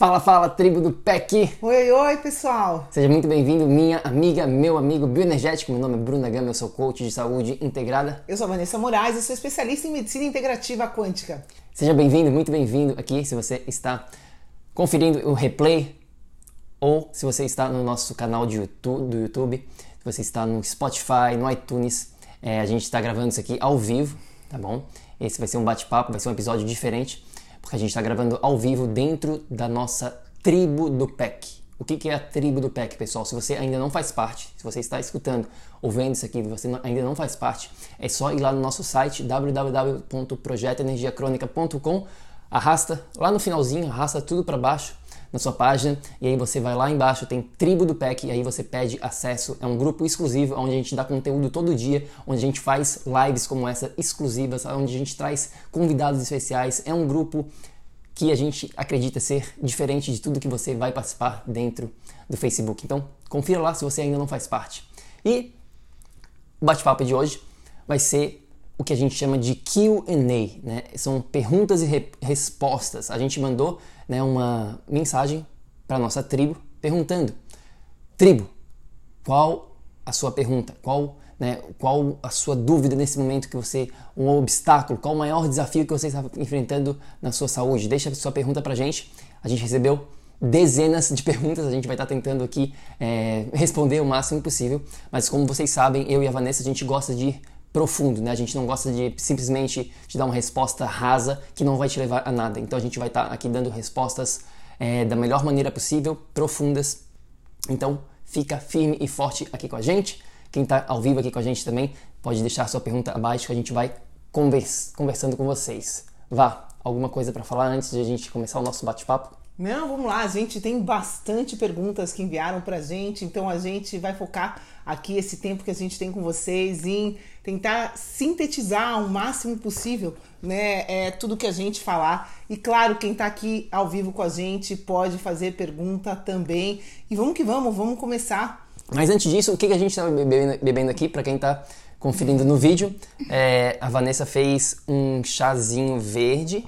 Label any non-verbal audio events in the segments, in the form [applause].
Fala, fala, tribo do PEC! Oi, oi, pessoal! Seja muito bem-vindo, minha amiga, meu amigo bioenergético. Meu nome é Bruna Gama, eu sou coach de saúde integrada. Eu sou a Vanessa Moraes, eu sou especialista em medicina integrativa quântica. Seja bem-vindo, muito bem-vindo aqui se você está conferindo o replay ou se você está no nosso canal de YouTube, do YouTube, se você está no Spotify, no iTunes. É, a gente está gravando isso aqui ao vivo, tá bom? Esse vai ser um bate-papo, vai ser um episódio diferente a gente está gravando ao vivo dentro da nossa tribo do PEC. O que, é a tribo do PEC, pessoal? Se você ainda não faz parte, se você está escutando ou vendo isso aqui você ainda não faz parte, é só ir lá no nosso site www.projetoenergiacronica.com, arrasta lá no finalzinho, arrasta tudo para baixo na sua página e aí você vai lá embaixo, tem Tribo do PEC e aí você pede acesso. É um grupo exclusivo onde a gente dá conteúdo todo dia, onde a gente faz lives como essa exclusivas, onde a gente traz convidados especiais. É um grupo que a gente acredita ser diferente de tudo que você vai participar dentro do Facebook. Então, confira lá se você ainda não faz parte. E o bate-papo de hoje vai ser o que a gente chama de Q&A, né? São perguntas e re respostas. A gente mandou né, uma mensagem para nossa tribo perguntando: tribo, qual a sua pergunta? Qual, né, qual a sua dúvida nesse momento que você, um obstáculo, qual o maior desafio que você está enfrentando na sua saúde? Deixa a sua pergunta para a gente. A gente recebeu dezenas de perguntas, a gente vai estar tá tentando aqui é, responder o máximo possível, mas como vocês sabem, eu e a Vanessa, a gente gosta de profundo, né? A gente não gosta de simplesmente te dar uma resposta rasa que não vai te levar a nada. Então a gente vai estar tá aqui dando respostas é, da melhor maneira possível, profundas. Então fica firme e forte aqui com a gente. Quem está ao vivo aqui com a gente também pode deixar sua pergunta abaixo que a gente vai convers conversando com vocês. Vá, alguma coisa para falar antes de a gente começar o nosso bate-papo? Não, vamos lá, a gente tem bastante perguntas que enviaram pra gente, então a gente vai focar aqui esse tempo que a gente tem com vocês em tentar sintetizar o máximo possível, né, é, tudo que a gente falar. E claro, quem tá aqui ao vivo com a gente pode fazer pergunta também. E vamos que vamos, vamos começar. Mas antes disso, o que, a gente tá bebendo, bebendo aqui, para quem tá conferindo no vídeo, é, a Vanessa fez um chazinho verde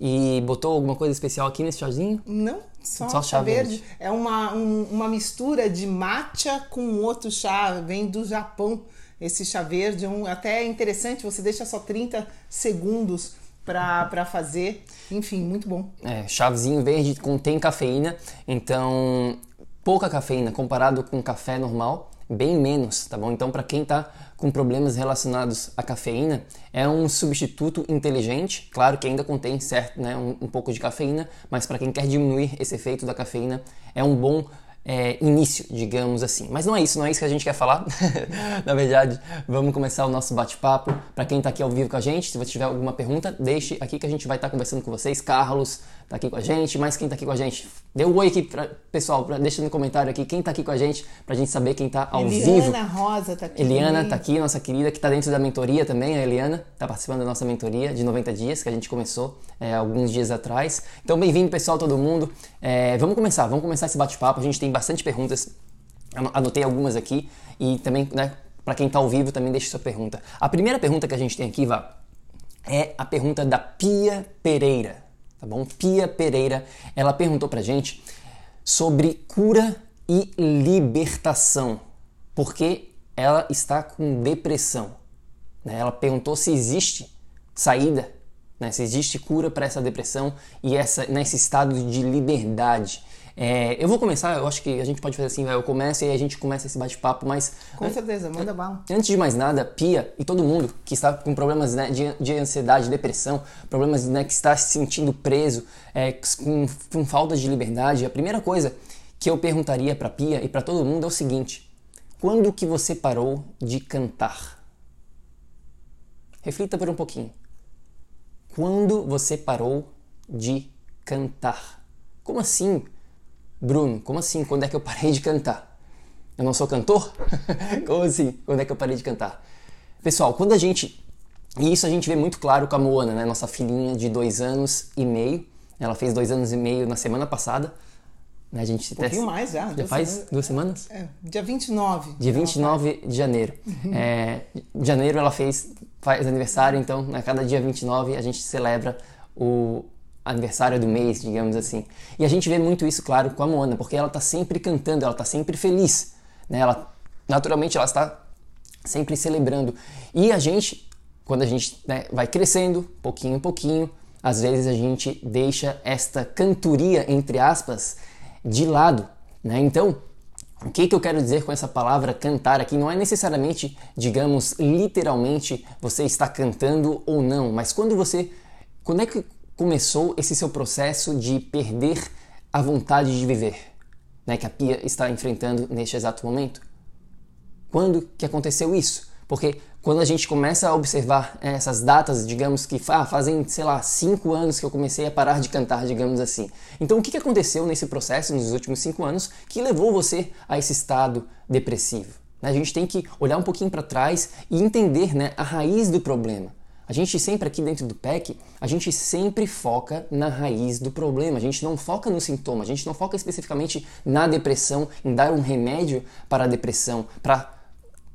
e botou alguma coisa especial aqui nesse chazinho? Não, só, só chá verde. verde. É uma, um, uma mistura de matcha com outro chá, vem do Japão. Esse chá verde, um, até é interessante, você deixa só 30 segundos para fazer. Enfim, muito bom. É, chazinho verde contém cafeína, então pouca cafeína comparado com café normal, bem menos, tá bom? Então, para quem tá com problemas relacionados à cafeína, é um substituto inteligente, claro que ainda contém certo, né, um, um pouco de cafeína, mas para quem quer diminuir esse efeito da cafeína, é um bom é, início, digamos assim. Mas não é isso, não é isso que a gente quer falar. [laughs] Na verdade, vamos começar o nosso bate-papo. Para quem está aqui ao vivo com a gente, se você tiver alguma pergunta, deixe aqui que a gente vai estar tá conversando com vocês. Carlos está aqui com a gente, mas quem está aqui com a gente? Dê um oi aqui, pra, pessoal, pra, deixa no comentário aqui quem está aqui com a gente, para a gente saber quem está ao Eliana vivo. Eliana Rosa está aqui. Eliana está aqui, nossa querida, que está dentro da mentoria também. A Eliana está participando da nossa mentoria de 90 dias, que a gente começou é, alguns dias atrás. Então, bem-vindo, pessoal, todo mundo. É, vamos começar, vamos começar esse bate-papo. A gente tem bastante perguntas, anotei algumas aqui e também, né, para quem está ao vivo, também deixe sua pergunta. A primeira pergunta que a gente tem aqui, Vá, é a pergunta da Pia Pereira. Tá bom? Pia Pereira, ela perguntou pra gente sobre cura e libertação, porque ela está com depressão. Né? Ela perguntou se existe saída, né? se existe cura para essa depressão e essa, nesse estado de liberdade. É, eu vou começar, eu acho que a gente pode fazer assim, eu começo e a gente começa esse bate-papo, mas... Com certeza, manda bala. Antes de mais nada, Pia e todo mundo que está com problemas né, de, de, ansiedade, depressão, problemas né, que está se sentindo preso, é, com, com falta de liberdade, a primeira coisa que eu perguntaria para Pia e para todo mundo é o seguinte: quando que você parou de cantar? Reflita por um pouquinho. Quando você parou de cantar? Como assim, Bruno? Como assim? Quando é que eu parei de cantar? Eu não sou cantor? [laughs] Como assim? Quando é que eu parei de cantar? Pessoal, quando a gente. E isso a gente vê muito claro com a Moana, né? Nossa filhinha de dois anos e meio. Ela fez dois anos e meio na semana passada. Né? A gente um pouquinho mais já. Já faz semanas. duas semanas? É, dia 29. Dia 29 de janeiro. é, de janeiro ela fez, faz aniversário, então a né, cada dia 29 a gente celebra o aniversário do mês, digamos assim. E a gente vê muito isso, claro, com a Moana, porque ela está sempre cantando, ela está sempre feliz. Né? Ela, naturalmente ela está sempre celebrando. E a gente, quando a gente né, vai crescendo, pouquinho em pouquinho, às vezes a gente deixa esta cantoria, entre aspas, de lado. Né? Então, o que, que eu quero dizer com essa palavra cantar aqui? Não é necessariamente, digamos, literalmente você está cantando ou não, mas quando você. Quando é que começou esse seu processo de perder a vontade de viver? Né, que a Pia está enfrentando neste exato momento? Quando que aconteceu isso? Porque quando a gente começa a observar é, essas datas, digamos que ah, fazem, sei lá, cinco anos que eu comecei a parar de cantar, digamos assim. Então, o que aconteceu nesse processo, nos últimos cinco anos, que levou você a esse estado depressivo? Né, a gente tem que olhar um pouquinho para trás e entender né, a raiz do problema. A gente sempre aqui dentro do PEC, a gente sempre foca na raiz do problema. A gente não foca no sintoma, a gente não foca especificamente na depressão, em dar um remédio para a depressão, para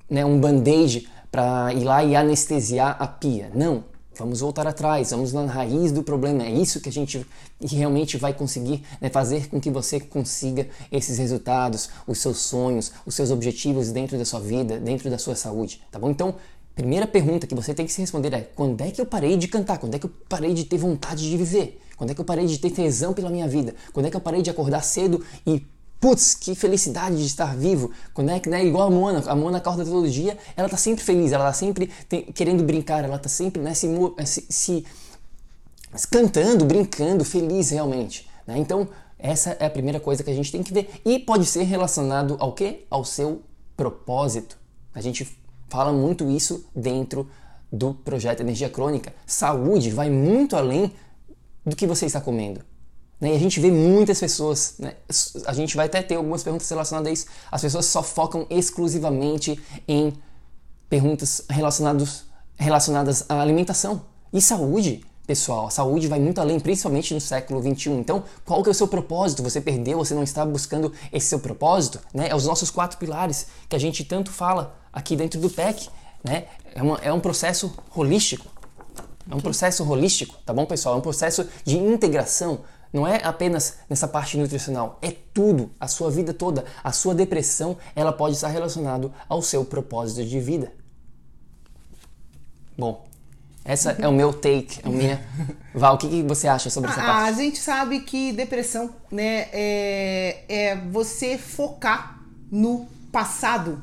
né, um band-aid para ir lá e anestesiar a pia. Não. Vamos voltar atrás, vamos na raiz do problema. É isso que a gente realmente vai conseguir né, fazer com que você consiga esses resultados, os seus sonhos, os seus objetivos dentro da sua vida, dentro da sua saúde, tá bom? Então, primeira pergunta que você tem que se responder é: quando é que eu parei de cantar? Quando é que eu parei de ter vontade de viver? Quando é que eu parei de ter tesão pela minha vida? Quando é que eu parei de acordar cedo e Putz, que felicidade de estar vivo. Quando é que, né, igual a Mona, a Mona acorda todo dia, ela tá sempre feliz, ela tá sempre tem, querendo brincar, ela tá sempre né, se, se, se, se, cantando, brincando, feliz realmente. Né? Então, essa é a primeira coisa que a gente tem que ver. E pode ser relacionado ao quê? Ao seu propósito. A gente fala muito isso dentro do projeto Energia Crônica. Saúde vai muito além do que você está comendo. Né? E a gente vê muitas pessoas, né? a gente vai até ter algumas perguntas relacionadas a isso. As pessoas só focam exclusivamente em perguntas relacionadas, relacionadas à alimentação e saúde. Pessoal, a saúde vai muito além, principalmente no século 21. Então, qual que é o seu propósito? Você perdeu, você não está buscando esse seu propósito? Né? É os nossos quatro pilares que a gente tanto fala aqui dentro do PEC. Né? É, uma, é um processo holístico. É um processo holístico, tá bom, pessoal? É um processo de integração não é apenas nessa parte nutricional, é tudo, a sua vida toda. A sua depressão, ela pode estar relacionado ao seu propósito de vida. Bom, essa é o meu take, é o minha. Val, o que, você acha sobre essa ah, parte? A gente sabe que depressão, né, é, é você focar no passado,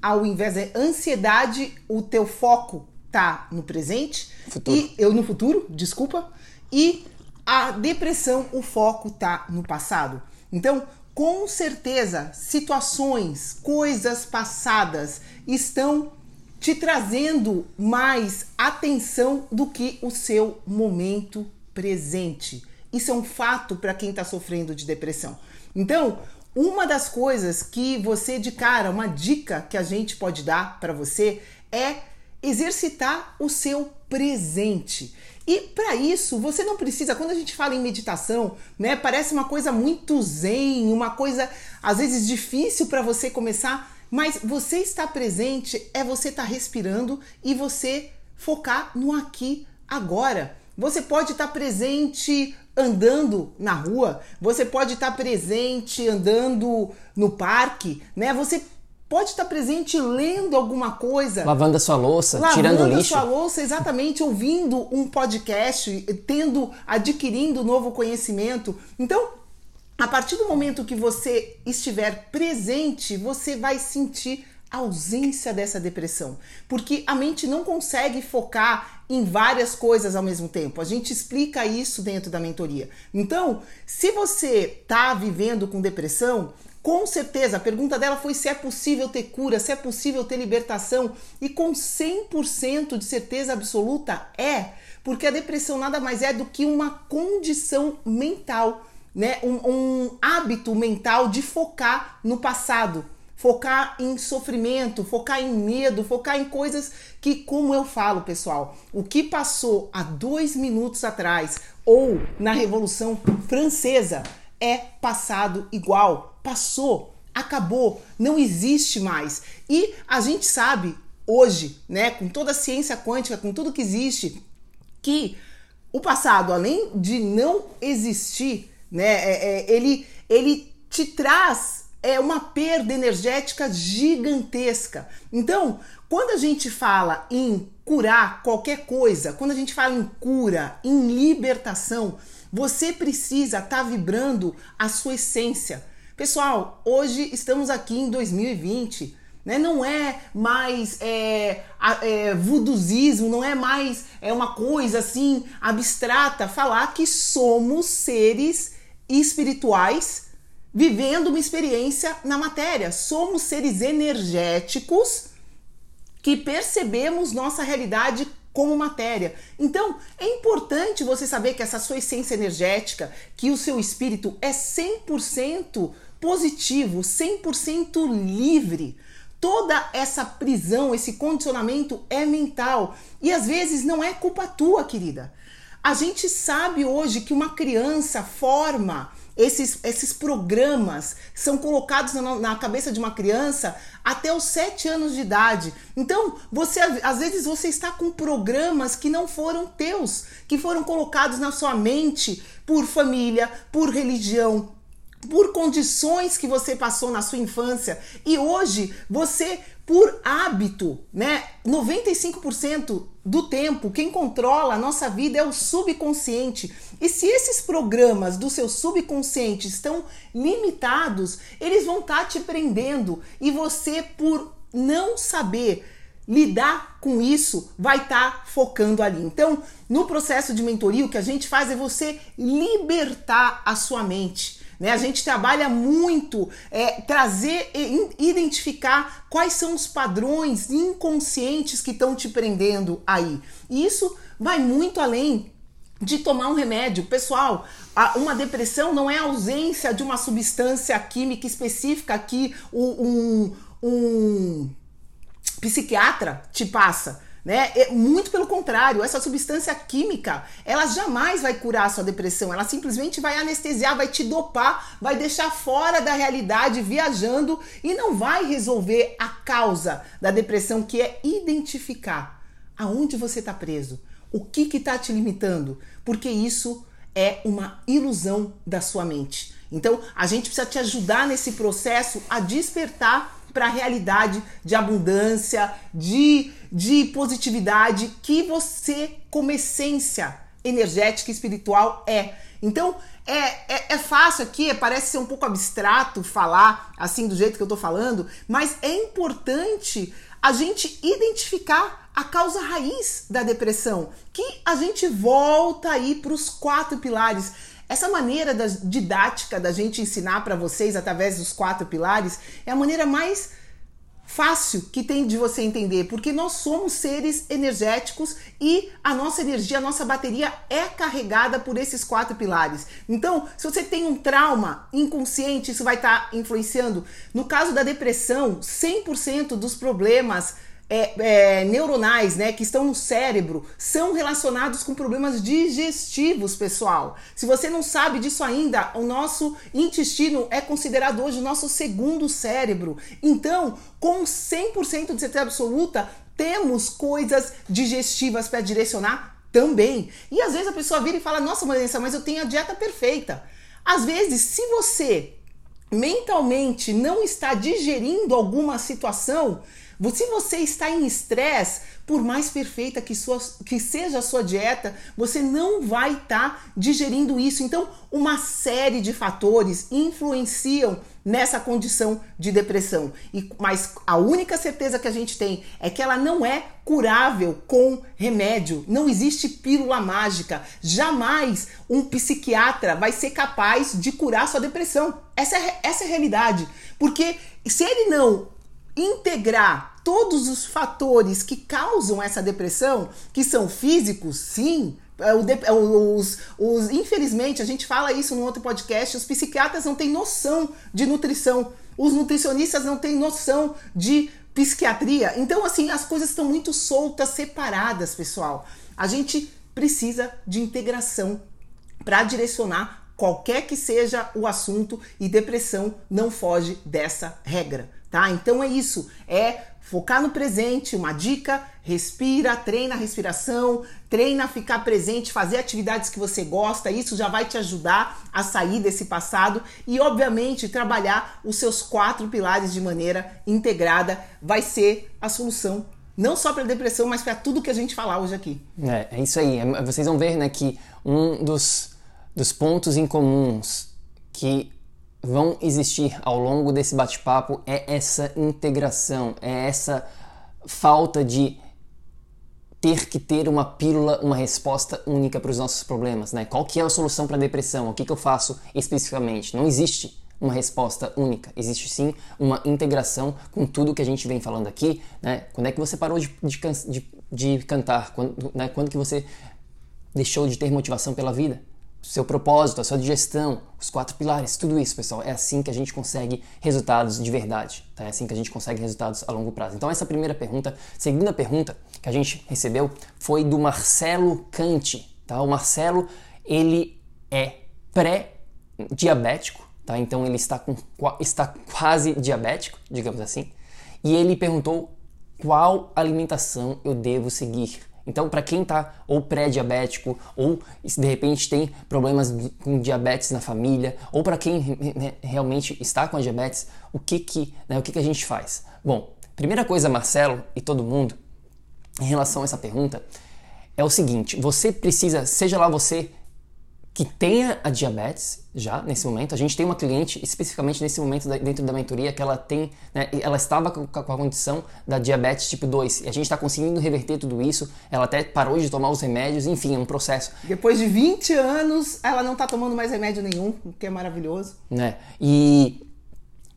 ao invés de ansiedade, o teu foco tá no presente futuro. e eu no futuro, desculpa, e a depressão, o foco tá no passado. Então, com certeza, situações, coisas passadas estão te trazendo mais atenção do que o seu momento presente. Isso é um fato para quem está sofrendo de depressão. Então, uma das coisas que você de cara, uma dica que a gente pode dar para você é exercitar o seu presente. E para isso, você não precisa, quando a gente fala em meditação, né, parece uma coisa muito zen, uma coisa às vezes difícil para você começar, mas você estar presente é você estar tá respirando e você focar no aqui agora. Você pode estar tá presente andando na rua, você pode estar presente andando no parque, né? Você pode estar presente lendo alguma coisa, lavando a sua louça, lavando tirando a lixo. sua louça, exatamente, ouvindo um podcast, tendo, adquirindo novo conhecimento. Então, a partir do momento que você estiver presente, você vai sentir ausência dessa depressão, porque a mente não consegue focar em várias coisas ao mesmo tempo. A gente explica isso dentro da mentoria. Então, se você está vivendo com depressão, com certeza, a pergunta dela foi se é possível ter cura, se é possível ter libertação, e com 100% de certeza absoluta é, porque a depressão nada mais é do que uma condição mental, né? um, um hábito mental de focar no passado focar em sofrimento, focar em medo, focar em coisas que, como eu falo, pessoal, o que passou há dois minutos atrás ou na Revolução Francesa é passado igual, passou, acabou, não existe mais. E a gente sabe hoje, né, com toda a ciência quântica, com tudo que existe, que o passado, além de não existir, né, é, é, ele, ele te traz é uma perda energética gigantesca. Então, quando a gente fala em curar qualquer coisa, quando a gente fala em cura, em libertação, você precisa estar tá vibrando a sua essência. Pessoal, hoje estamos aqui em 2020. Né? Não é mais é, é, vuduzismo, não é mais é uma coisa assim abstrata falar que somos seres espirituais vivendo uma experiência na matéria. Somos seres energéticos que percebemos nossa realidade como matéria. Então, é importante você saber que essa sua essência energética, que o seu espírito é 100% positivo, 100% livre. Toda essa prisão, esse condicionamento é mental e às vezes não é culpa tua, querida. A gente sabe hoje que uma criança forma esses, esses programas são colocados na, na, cabeça de uma criança até os 7 anos de idade. Então, você às vezes você está com programas que não foram teus, que foram colocados na sua mente por família, por religião, por condições que você passou na sua infância e hoje você por hábito, né? 95% do tempo, quem controla a nossa vida é o subconsciente. E se esses programas do seu subconsciente estão limitados, eles vão estar tá te prendendo e você, por não saber lidar com isso, vai estar tá focando ali. Então, no processo de mentoria, o que a gente faz é você libertar a sua mente né? A gente trabalha muito é, trazer e identificar quais são os padrões inconscientes que estão te prendendo aí. E isso vai muito além de tomar um remédio. Pessoal, uma depressão não é a ausência de uma substância química específica que um, um psiquiatra te passa. Né? Muito pelo contrário, essa substância química, ela jamais vai curar a sua depressão, ela simplesmente vai anestesiar, vai te dopar, vai deixar fora da realidade, viajando e não vai resolver a causa da depressão, que é identificar aonde você está preso, o que está te limitando, porque isso é uma ilusão da sua mente. Então, a gente precisa te ajudar nesse processo a despertar para a realidade de abundância, de, de positividade que você, como essência energética e espiritual, é. Então, é, é, é, fácil aqui, parece ser um pouco abstrato falar assim do jeito que eu tô falando, mas é importante a gente identificar a causa raiz da depressão, que a gente volta aí para os quatro pilares. Essa maneira da, didática da gente ensinar para vocês através dos quatro pilares é a maneira mais fácil que tem de você entender, porque nós somos seres energéticos e a nossa energia, a nossa bateria é carregada por esses quatro pilares. Então, se você tem um trauma inconsciente, isso vai estar tá influenciando. No caso da depressão, 100% dos problemas é, é, neuronais, né, que estão no cérebro, são relacionados com problemas digestivos, pessoal. Se você não sabe disso ainda, o nosso intestino é considerado hoje o nosso segundo cérebro. Então, com 100% de certeza absoluta, temos coisas digestivas para direcionar também. E às vezes a pessoa vira e fala: Nossa, Vanessa, mas eu tenho a dieta perfeita. Às vezes, se você mentalmente não está digerindo alguma situação, se você está em estresse, por mais perfeita que, sua, que seja a sua dieta, você não vai estar tá digerindo isso. Então, uma série de fatores influenciam nessa condição de depressão. E, mas a única certeza que a gente tem é que ela não é curável com remédio. Não existe pílula mágica. Jamais um psiquiatra vai ser capaz de curar sua depressão. Essa é, essa é a realidade. Porque se ele não integrar todos os fatores que causam essa depressão, que são físicos, sim, é, é, os, os, infelizmente, a gente fala isso no outro podcast, os psiquiatras não têm noção de nutrição, os nutricionistas não têm noção de psiquiatria. Então, assim, as coisas estão muito soltas, separadas, pessoal. A gente precisa de integração para direcionar qualquer que seja o assunto e depressão não foge dessa regra, tá? Então é isso, é focar no presente, uma dica, respira, treina a respiração, treina a ficar presente, fazer atividades que você gosta, isso já vai te ajudar a sair desse passado e obviamente trabalhar os seus quatro pilares de maneira integrada vai ser a solução não só para depressão, mas para tudo que a gente falar hoje aqui. É, é isso aí. Vocês vão ver, né, que um dos dos pontos em comuns que vão existir ao longo desse bate-papo é essa integração, é essa falta de ter que ter uma pílula, uma resposta única para os nossos problemas, né? Qual que é a solução para a depressão? O que, que eu faço especificamente? Não existe uma resposta única. Existe sim uma integração com tudo que a gente vem falando aqui, né? Quando é que você parou de, de, de, de cantar? Quando, né? Quando que você deixou de ter motivação pela vida? Seu propósito, a sua digestão, os quatro pilares, tudo isso, pessoal. É assim que a gente consegue resultados de verdade, tá? É assim que a gente consegue resultados a longo prazo. Então, essa primeira pergunta. Segunda pergunta que a gente recebeu foi do Marcelo Cante, tá? O Marcelo, ele é pré-diabético, tá? Então, ele está, com, está quase diabético, digamos assim. E ele perguntou qual alimentação eu devo seguir então, para quem está ou pré-diabético, ou de repente tem problemas com diabetes na família, ou para quem realmente está com a diabetes, o que que, né, o que que a gente faz? Bom, primeira coisa, Marcelo e todo mundo, em relação a essa pergunta, é o seguinte: você precisa, seja lá você que tenha a diabetes já nesse momento. A gente tem uma cliente especificamente nesse momento dentro da mentoria que ela tem, né, ela estava com, a condição da diabetes tipo 2 e a gente está conseguindo reverter tudo isso. Ela até parou de tomar os remédios, enfim, é um processo. Depois de 20 anos, ela não está tomando mais remédio nenhum, o que é maravilhoso. Né? E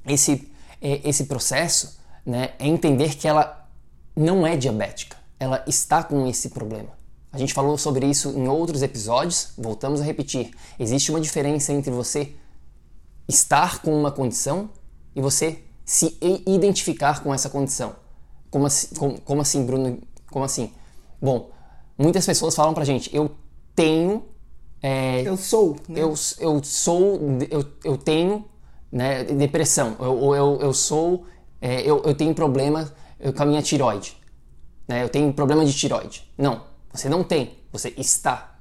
esse, é, esse processo né, é entender que ela não é diabética, ela está com esse problema. A gente falou sobre isso em outros episódios, voltamos a repetir. Existe uma diferença entre você estar com uma condição e você se identificar com essa condição. Como assim, como, como assim Bruno? Como assim? Bom, muitas pessoas falam pra gente, eu tenho. É, eu sou. Né? Eu, eu sou. Eu, eu tenho né, depressão. Ou eu, eu, eu, sou. É, eu, eu tenho problema com a minha tiroide. Né, eu tenho problema de tiroide. Não. Você não tem, você está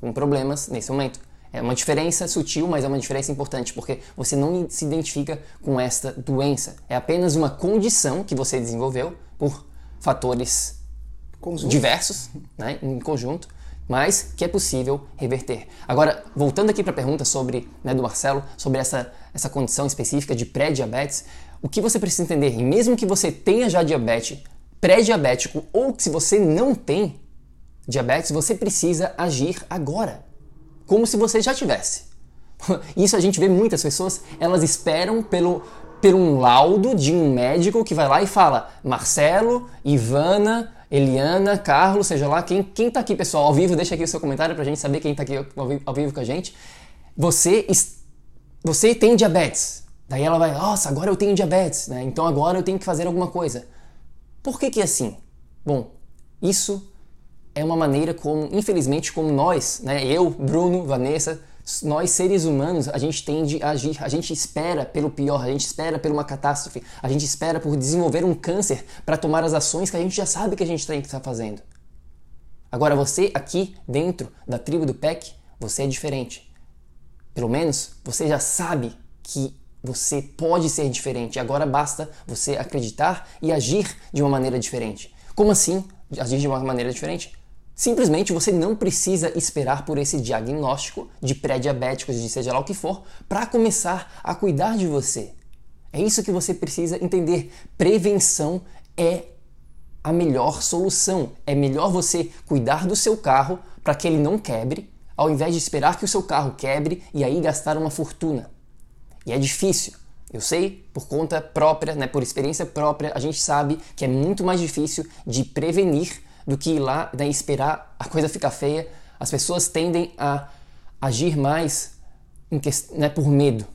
com problemas nesse momento. É uma diferença sutil, mas é uma diferença importante, porque você não se identifica com esta doença. É apenas uma condição que você desenvolveu por fatores Conjunto. diversos, né, em conjunto, mas que é possível reverter. Agora, voltando aqui para a pergunta sobre, né, do Marcelo, sobre essa, essa condição específica de pré-diabetes, o que você precisa entender, e mesmo que você tenha já diabetes, pré-diabético, ou que se você não tem, diabetes, você precisa agir agora, como se você já tivesse. [laughs] Isso a gente vê muitas pessoas, elas esperam pelo, por um laudo de um médico que vai lá e fala: Marcelo, Ivana, Eliana, Carlos, seja lá, quem, quem tá aqui, pessoal, ao vivo, deixa aqui o seu comentário pra gente saber quem tá aqui ao vivo com a gente. Você, você tem diabetes. Daí ela vai, nossa, agora eu tenho diabetes, né? Então agora eu tenho que fazer alguma coisa. Por que que é assim? Bom, isso é uma maneira como, infelizmente, como nós, né, eu, Bruno, Vanessa, nós seres humanos, a gente tende a agir, a gente espera pelo pior, a gente espera por uma catástrofe, a gente espera por desenvolver um câncer para tomar as ações que a gente já sabe que a gente tem que estar fazendo. Agora você aqui dentro da tribo do PEC, você é diferente. Pelo menos você já sabe que você pode ser diferente. Agora basta você acreditar e agir de uma maneira diferente. Como assim agir de uma maneira diferente? Simplesmente você não precisa esperar por esse diagnóstico de pré-diabéticos, de seja lá o que for, para começar a cuidar de você. É isso que você precisa entender. Prevenção é a melhor solução. É melhor você cuidar do seu carro para que ele não quebre, ao invés de esperar que o seu carro quebre e aí gastar uma fortuna. E é difícil. Eu sei, por conta própria, né, por experiência própria, a gente sabe que é muito mais difícil de prevenir do que ir lá né, esperar a coisa ficar feia. As pessoas tendem a agir mais né, por medo.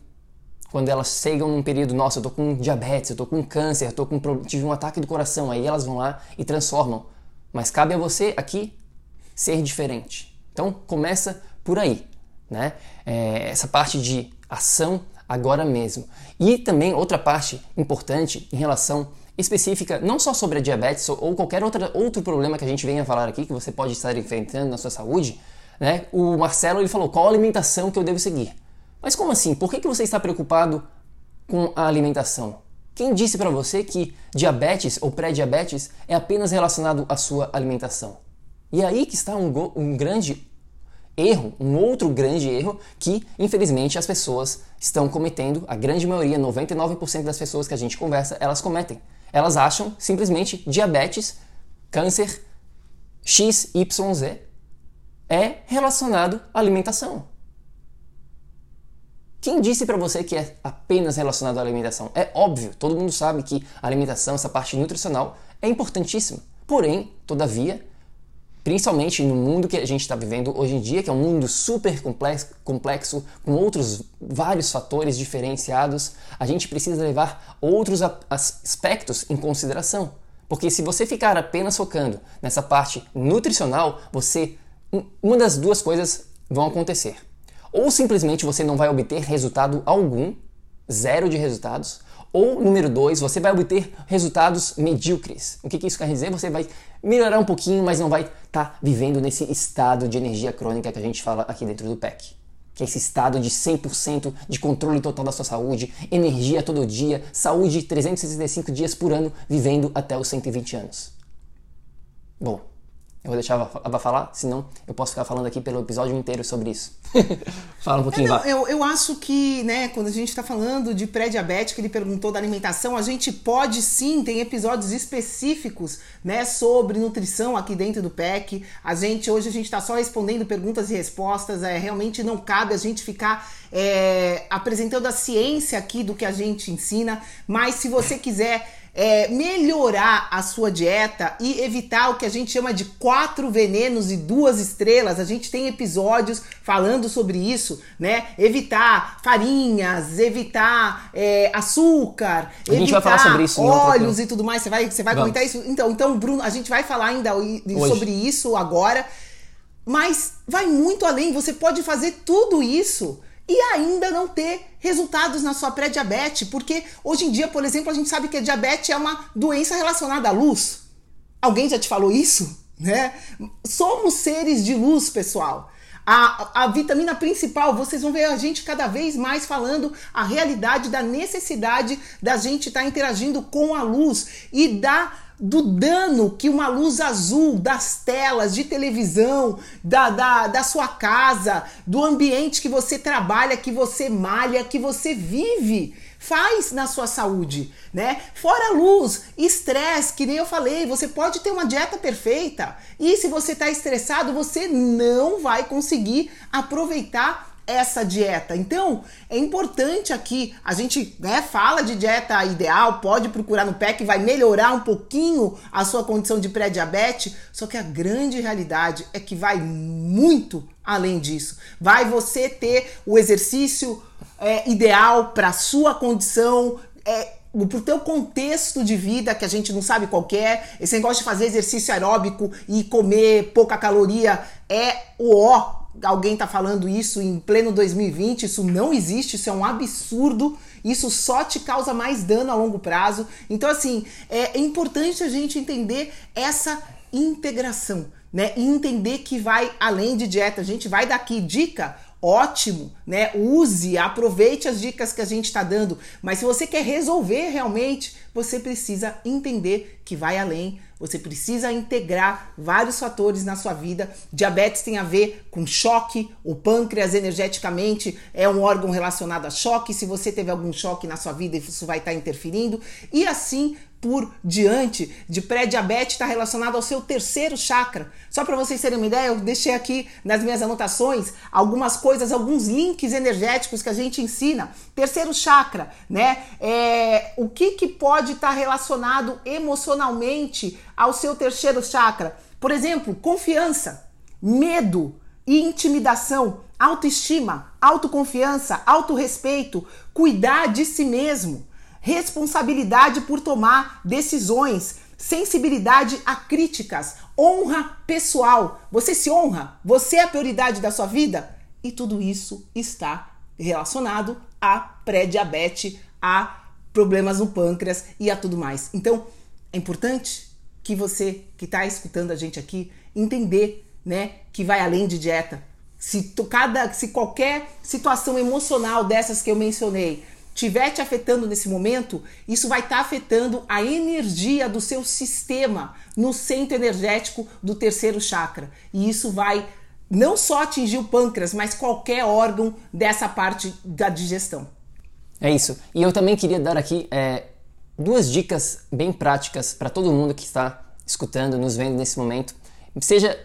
Quando elas chegam num período, nossa, eu tô com diabetes, eu tô com câncer, eu tô com tive um ataque do coração, aí elas vão lá e transformam. Mas cabe a você aqui ser diferente. Então começa por aí, né? É, essa parte de ação agora mesmo. E também outra parte importante em relação específica, não só sobre a diabetes ou qualquer outra, outro problema que a gente venha falar aqui que você pode estar enfrentando na sua saúde, né? O Marcelo ele falou qual alimentação que eu devo seguir. Mas como assim? Por que, que você está preocupado com a alimentação? Quem disse para você que diabetes ou pré-diabetes é apenas relacionado à sua alimentação? E é aí que está um, um grande erro, um outro grande erro que, infelizmente, as pessoas estão cometendo, a grande maioria, 99% das pessoas que a gente conversa, elas cometem. Elas acham simplesmente diabetes, câncer, XYZ é relacionado à alimentação. Quem disse para você que é apenas relacionado à alimentação? É óbvio, todo mundo sabe que a alimentação, essa parte nutricional, é importantíssima. Porém, todavia, principalmente no mundo que a gente está vivendo hoje em dia, que é um mundo super complexo, complexo, com outros vários fatores diferenciados, a gente precisa levar outros aspectos em consideração. Porque se você ficar apenas focando nessa parte nutricional, você uma das duas coisas vão acontecer. Ou simplesmente você não vai obter resultado algum, zero de resultados, ou número dois, você vai obter resultados medíocres. O que, que isso quer dizer? Você vai melhorar um pouquinho, mas não vai estar tá vivendo nesse estado de energia crônica que a gente fala aqui dentro do PEC. Que é esse estado de 100% de controle total da sua saúde, energia todo dia, saúde 365 dias por ano, vivendo até os 120 anos. Bom, eu vou deixar a Ava falar, senão eu posso ficar falando aqui pelo episódio inteiro sobre isso. [laughs] Fala um pouquinho, é, não, eu, eu acho que, né, quando a gente está falando de pré-diabético, ele perguntou da alimentação, a gente pode sim, tem episódios específicos, né, sobre nutrição aqui dentro do PEC. A gente, hoje a gente está só respondendo perguntas e respostas, é, realmente não cabe a gente ficar é, apresentando a ciência aqui do que a gente ensina, mas se você quiser é, melhorar a sua dieta e evitar o que a gente chama de quatro venenos e duas estrelas. A gente tem episódios falando sobre isso, né? Evitar farinhas, evitar é, açúcar, a gente vai falar sobre isso óleos e tudo mais. Você vai, você vai comentar isso? Então, então, Bruno, a gente vai falar ainda Hoje. sobre isso agora. Mas vai muito além. Você pode fazer tudo isso e ainda não ter resultados na sua pré-diabetes, porque hoje em dia, por exemplo, a gente sabe que a diabetes é uma doença relacionada à luz. Alguém já te falou isso? Né? Somos seres de luz, pessoal. A, a vitamina principal, vocês vão ver a gente cada vez mais falando a realidade da necessidade da gente estar tá interagindo com a luz e da do dano que uma luz azul das telas de televisão, da, da, da sua casa, do ambiente que você trabalha, que você malha, que você vive, faz na sua saúde, né? Fora luz, estresse, que nem eu falei, você pode ter uma dieta perfeita e se você está estressado, você não vai conseguir aproveitar essa dieta. Então, é importante aqui, a gente né, fala de dieta ideal, pode procurar no PEC, vai melhorar um pouquinho a sua condição de pré-diabetes, só que a grande realidade é que vai muito além disso. Vai você ter o exercício é, ideal para sua condição, é, pro teu contexto de vida, que a gente não sabe qual é, esse negócio de fazer exercício aeróbico e comer pouca caloria é o ó alguém tá falando isso em pleno 2020, isso não existe, isso é um absurdo, isso só te causa mais dano a longo prazo. Então, assim, é importante a gente entender essa integração né? E entender que vai além de dieta. A gente vai daqui dica ótimo, né? Use, aproveite as dicas que a gente está dando. Mas se você quer resolver realmente, você precisa entender que vai além. Você precisa integrar vários fatores na sua vida. Diabetes tem a ver com choque. O pâncreas, energeticamente, é um órgão relacionado a choque. Se você teve algum choque na sua vida, isso vai estar tá interferindo. E assim por diante de pré-diabetes está relacionado ao seu terceiro chakra. Só para vocês terem uma ideia, eu deixei aqui nas minhas anotações algumas coisas, alguns links energéticos que a gente ensina. Terceiro chakra, né? É, o que, que pode estar tá relacionado emocionalmente ao seu terceiro chakra? Por exemplo, confiança, medo e intimidação, autoestima, autoconfiança, autorrespeito, cuidar de si mesmo responsabilidade por tomar decisões, sensibilidade a críticas, honra pessoal. Você se honra? Você é a prioridade da sua vida? E tudo isso está relacionado a pré-diabetes, a problemas no pâncreas e a tudo mais. Então, é importante que você que está escutando a gente aqui entender, né, que vai além de dieta. Se, cada, se qualquer situação emocional dessas que eu mencionei estiver te afetando nesse momento, isso vai estar tá afetando a energia do seu sistema no centro energético do terceiro chakra. E isso vai não só atingir o pâncreas, mas qualquer órgão dessa parte da digestão. É isso. E eu também queria dar aqui é, duas dicas bem práticas para todo mundo que está escutando, nos vendo nesse momento. Seja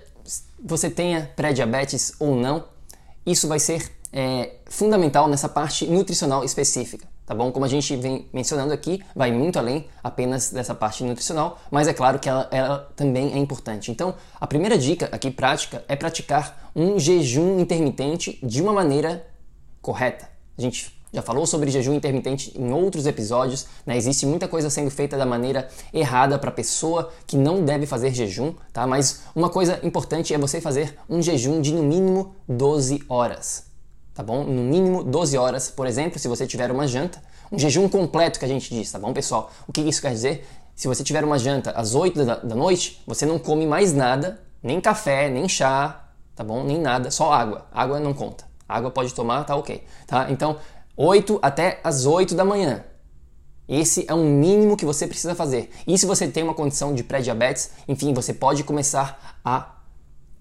você tenha pré-diabetes ou não, isso vai ser é, fundamental nessa parte nutricional específica, tá bom? Como a gente vem mencionando aqui, vai muito além apenas dessa parte nutricional, mas é claro que ela, ela também é importante. Então, a primeira dica aqui prática é praticar um jejum intermitente de uma maneira correta. A gente já falou sobre jejum intermitente em outros episódios, né? Existe muita coisa sendo feita da maneira errada para pessoa que não deve fazer jejum, tá? Mas uma coisa importante é você fazer um jejum de no mínimo 12 horas tá bom? No mínimo 12 horas, por exemplo, se você tiver uma janta, um jejum completo que a gente diz, tá bom, pessoal? O que isso quer dizer? Se você tiver uma janta às 8 da, noite, você não come mais nada, nem café, nem chá, tá bom? Nem nada, só água. Água não conta. Água pode tomar, tá ok. Tá? Então, 8 até as 8 da manhã. Esse é um mínimo que você precisa fazer. E se você tem uma condição de pré-diabetes, enfim, você pode começar a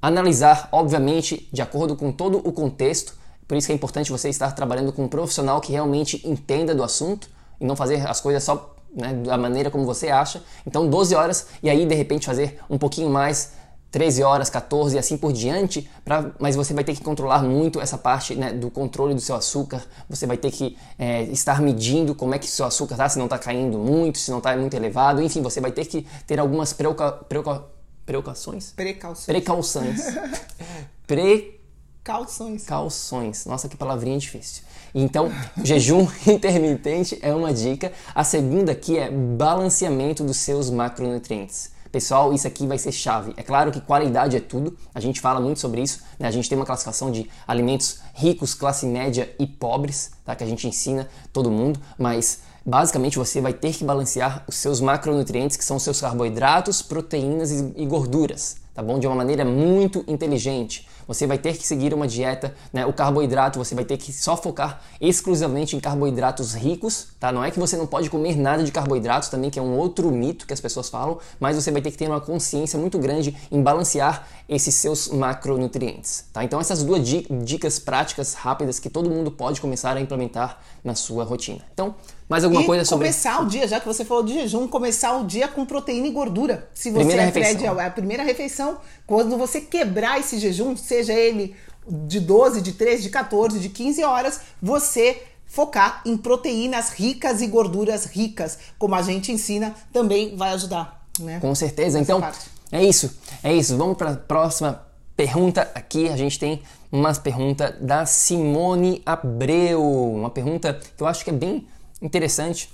analisar, obviamente, de acordo com todo o contexto, por isso que é importante você estar trabalhando com um profissional que realmente entenda do assunto e não fazer as coisas só né, da maneira como você acha. Então 12 horas e aí de repente fazer um pouquinho mais 13 horas, 14 e assim por diante, pra, mas você vai ter que controlar muito essa parte né, do controle do seu açúcar, você vai ter que é, estar medindo como é que seu açúcar está, se não está caindo muito, se não está muito elevado, enfim, você vai ter que ter algumas preuca, preuca, precauções. Precauções. Precauções. [laughs] Pre Calções. Calções. Nossa, que palavrinha difícil. Então, [laughs] jejum [laughs] intermitente é uma dica. A segunda aqui é balanceamento dos seus macronutrientes. Pessoal, isso aqui vai ser chave. É claro que qualidade é tudo, a gente fala muito sobre isso, né? a gente tem uma classificação de alimentos ricos, classe média e pobres, tá? que a gente ensina todo mundo, mas basicamente você vai ter que balancear os seus macronutrientes, que são os seus carboidratos, proteínas e gorduras, tá bom? De uma maneira muito inteligente você vai ter que seguir uma dieta, né? O carboidrato você vai ter que só focar exclusivamente em carboidratos ricos, tá? Não é que você não pode comer nada de carboidratos também, que é um outro mito que as pessoas falam, mas você vai ter que ter uma consciência muito grande em balancear esses seus macronutrientes, tá? Então essas duas dicas práticas rápidas que todo mundo pode começar a implementar na sua rotina. Então, mais alguma e coisa sobre começar o dia, já que você falou de jejum, começar o dia com proteína e gordura. Se você primeira é refeição. é a primeira refeição, quando você quebrar esse jejum, seja ele de 12, de 13, de 14, de 15 horas, você focar em proteínas ricas e gorduras ricas, como a gente ensina, também vai ajudar, né? Com certeza. Então, parte. é isso. É isso. Vamos para a próxima pergunta aqui. A gente tem uma pergunta da Simone Abreu, uma pergunta que eu acho que é bem interessante,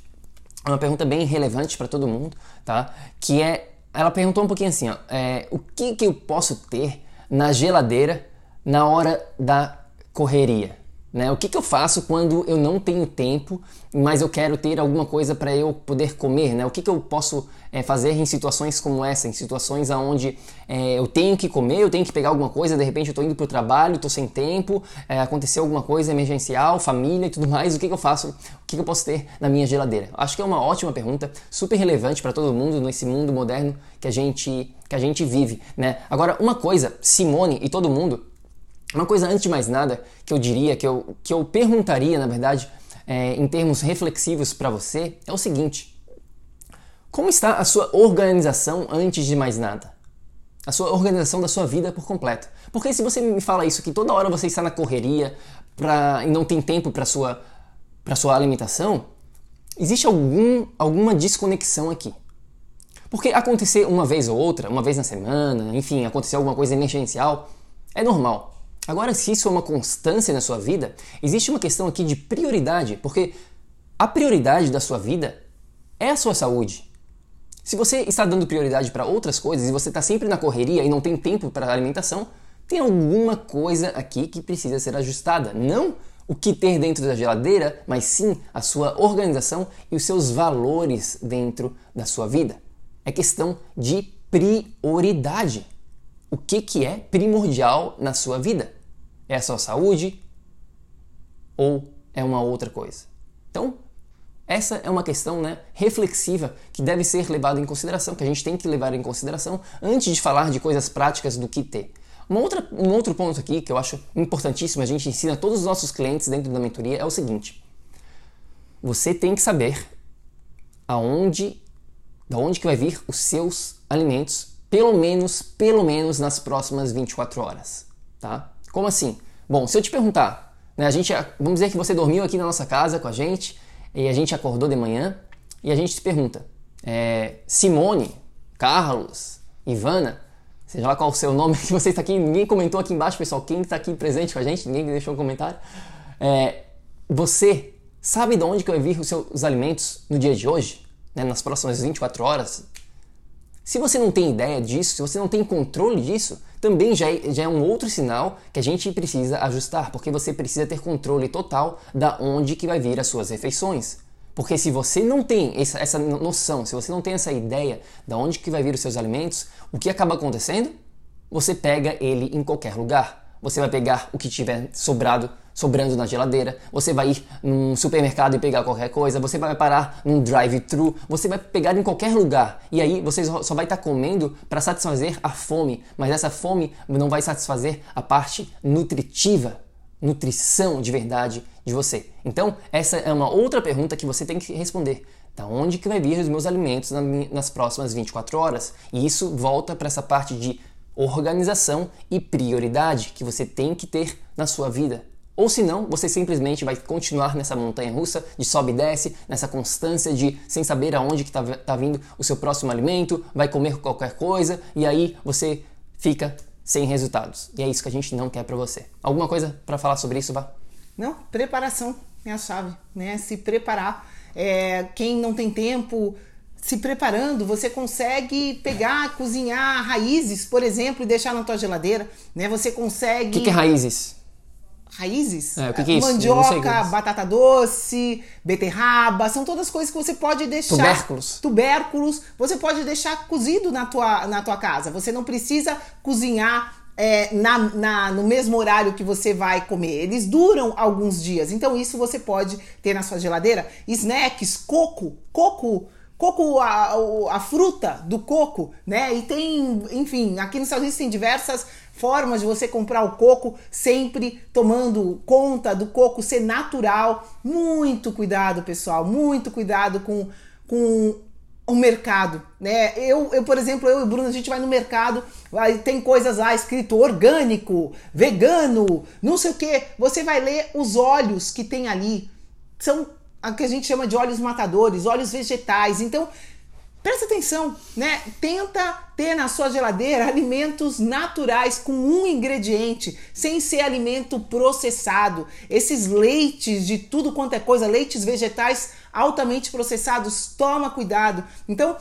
é uma pergunta bem relevante para todo mundo, tá? Que é, ela perguntou um pouquinho assim, ó, é, o que que eu posso ter na geladeira na hora da correria? Né? O que, que eu faço quando eu não tenho tempo, mas eu quero ter alguma coisa para eu poder comer? Né? O que, que eu posso é, fazer em situações como essa, em situações onde é, eu tenho que comer, eu tenho que pegar alguma coisa, de repente eu estou indo para o trabalho, estou sem tempo, é, aconteceu alguma coisa emergencial, família e tudo mais, o que, que eu faço? O que, que eu posso ter na minha geladeira? Acho que é uma ótima pergunta, super relevante para todo mundo nesse mundo moderno que a gente, que a gente vive. Né? Agora, uma coisa, Simone e todo mundo uma coisa antes de mais nada que eu diria, que eu, que eu perguntaria, na verdade, é, em termos reflexivos para você, é o seguinte: como está a sua organização antes de mais nada? A sua organização da sua vida por completo. Porque se você me fala isso, que toda hora você está na correria pra, e não tem tempo para sua para sua alimentação, existe algum, alguma desconexão aqui. Porque acontecer uma vez ou outra, uma vez na semana, enfim, acontecer alguma coisa emergencial, é normal. Agora, se isso é uma constância na sua vida, existe uma questão aqui de prioridade, porque a prioridade da sua vida é a sua saúde. Se você está dando prioridade para outras coisas e você está sempre na correria e não tem tempo para alimentação, tem alguma coisa aqui que precisa ser ajustada. Não o que ter dentro da geladeira, mas sim a sua organização e os seus valores dentro da sua vida. É questão de prioridade o que, que é primordial na sua vida. É a sua saúde ou é uma outra coisa? Então, essa é uma questão né, reflexiva que deve ser levada em consideração, que a gente tem que levar em consideração antes de falar de coisas práticas do que ter. Uma outra, um outro ponto aqui que eu acho importantíssimo, a gente ensina a todos os nossos clientes dentro da mentoria, é o seguinte. Você tem que saber aonde, da onde que vai vir os seus alimentos pelo menos, pelo menos nas próximas 24 horas, tá? Como assim? Bom, se eu te perguntar, né, a gente, vamos dizer que você dormiu aqui na nossa casa com a gente e a gente acordou de manhã e a gente te pergunta, é, Simone, Carlos, Ivana, seja lá qual o seu nome [laughs] que você está aqui, ninguém comentou aqui embaixo, pessoal, quem está aqui presente com a gente, ninguém deixou um comentário. É, você sabe de onde que vai vir os seus alimentos no dia de hoje? Né, nas próximas 24 horas? Se você não tem ideia disso, se você não tem controle disso, também já é, já é um outro sinal que a gente precisa ajustar, porque você precisa ter controle total da onde que vai vir as suas refeições. Porque se você não tem essa, essa noção, se você não tem essa ideia da onde que vai vir os seus alimentos, o que acaba acontecendo? Você pega ele em qualquer lugar. Você vai pegar o que tiver sobrado sobrando na geladeira, você vai ir num supermercado e pegar qualquer coisa, você vai parar num drive-thru, você vai pegar em qualquer lugar e aí você só vai estar tá comendo para satisfazer a fome, mas essa fome não vai satisfazer a parte nutritiva, nutrição de verdade de você. Então, essa é uma outra pergunta que você tem que responder. Da onde que vai vir os meus alimentos nas próximas 24 horas? E isso volta para essa parte de organização e prioridade que você tem que ter na sua vida. Ou se não, você simplesmente vai continuar nessa montanha russa de sobe e desce, nessa constância de sem saber aonde que está tá vindo o seu próximo alimento, vai comer qualquer coisa e aí você fica sem resultados. E é isso que a gente não quer para você. Alguma coisa para falar sobre isso, Vá? Não, preparação é a chave, né? Se preparar. É, quem não tem tempo, se preparando, você consegue pegar, cozinhar raízes, por exemplo, e deixar na tua geladeira, né? Você consegue. O que, que é raízes? Raízes. É, o que, que é isso? Mandioca, batata doce, beterraba, são todas coisas que você pode deixar. Tubérculos. Tubérculos. Você pode deixar cozido na tua, na tua casa. Você não precisa cozinhar é, na, na, no mesmo horário que você vai comer. Eles duram alguns dias. Então, isso você pode ter na sua geladeira. Snacks, coco, coco coco, a, a, fruta do coco, né? E tem, enfim, aqui nos Estados Unidos tem diversas formas de você comprar o coco, sempre tomando conta do coco ser natural. Muito cuidado, pessoal, muito cuidado com, com o mercado, né? Eu, eu, por exemplo, eu e o Bruno, a gente vai no mercado, aí tem coisas lá escrito orgânico, vegano, não sei o que. Você vai ler os óleos que tem ali. São o que a gente chama de óleos matadores, óleos vegetais. Então, Presta atenção, né? Tenta ter na sua geladeira alimentos naturais com um ingrediente, sem ser alimento processado. Esses leites de tudo quanto é coisa, leites vegetais altamente processados, toma cuidado. Então,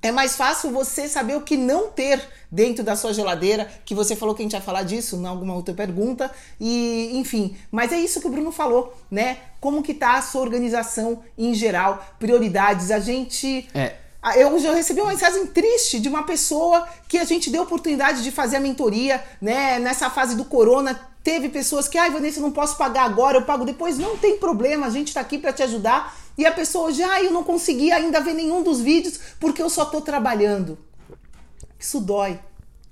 É mais fácil você saber o que não ter dentro da sua geladeira, que você falou que a gente ia falar disso em alguma outra pergunta, e enfim. Mas é isso que o Bruno falou, né? Como que tá a sua organização em geral, prioridades. A gente. É. Eu já recebi uma mensagem triste de uma pessoa que a gente deu oportunidade de fazer a mentoria, né? Nessa fase do corona, teve pessoas que, ai, Vanessa, eu não posso pagar agora, eu pago depois. Não tem problema, a gente tá aqui para te ajudar e a pessoa já, ah, eu não consegui ainda ver nenhum dos vídeos porque eu só tô trabalhando. Isso dói.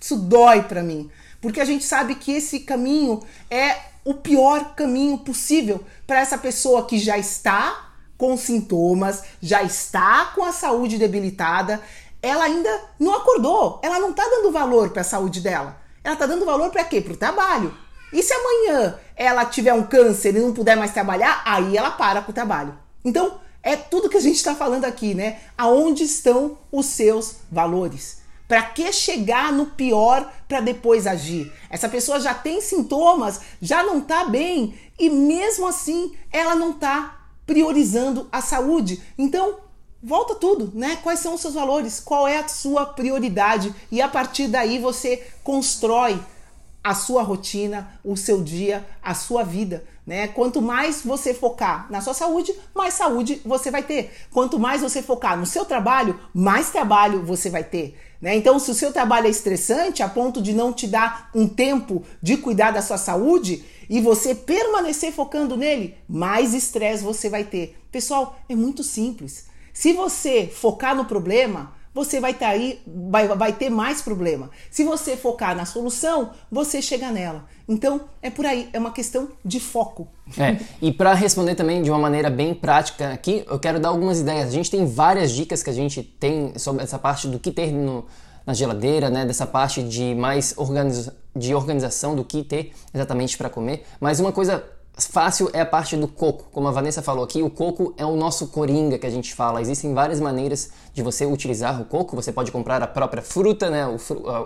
Isso dói para mim. Porque a gente sabe que esse caminho é o pior caminho possível para essa pessoa que já está com sintomas, já está com a saúde debilitada, ela ainda não acordou, ela não está dando valor para a saúde dela. Ela está dando valor para quê? Para o trabalho. E se amanhã ela tiver um câncer e não puder mais trabalhar, aí ela para com o trabalho. Então, é tudo que a gente está falando aqui, né? Aonde estão os seus valores? Para que chegar no pior para depois agir? Essa pessoa já tem sintomas, já não está bem e mesmo assim ela não está priorizando a saúde. Então, volta tudo, né? Quais são os seus valores? Qual é a sua prioridade? E a partir daí você constrói a sua rotina, o seu dia, a sua vida. Né? Quanto mais você focar na sua saúde, mais saúde você vai ter. Quanto mais você focar no seu trabalho, mais trabalho você vai ter. Né? Então, se o seu trabalho é estressante a ponto de não te dar um tempo de cuidar da sua saúde e você permanecer focando nele, mais estresse você vai ter. Pessoal, é muito simples. Se você focar no problema, você vai, tá aí, vai, vai ter mais problema. Se você focar na solução, você chega nela. Então, é por aí, é uma questão de foco. É, e para responder também de uma maneira bem prática aqui, eu quero dar algumas ideias. A gente tem várias dicas que a gente tem sobre essa parte do que ter no, na geladeira, né? Dessa parte de mais organiza de organização do que ter exatamente para comer. Mas uma coisa Fácil é a parte do coco, como a Vanessa falou aqui, o coco é o nosso coringa que a gente fala. Existem várias maneiras de você utilizar o coco. Você pode comprar a própria fruta, né, o,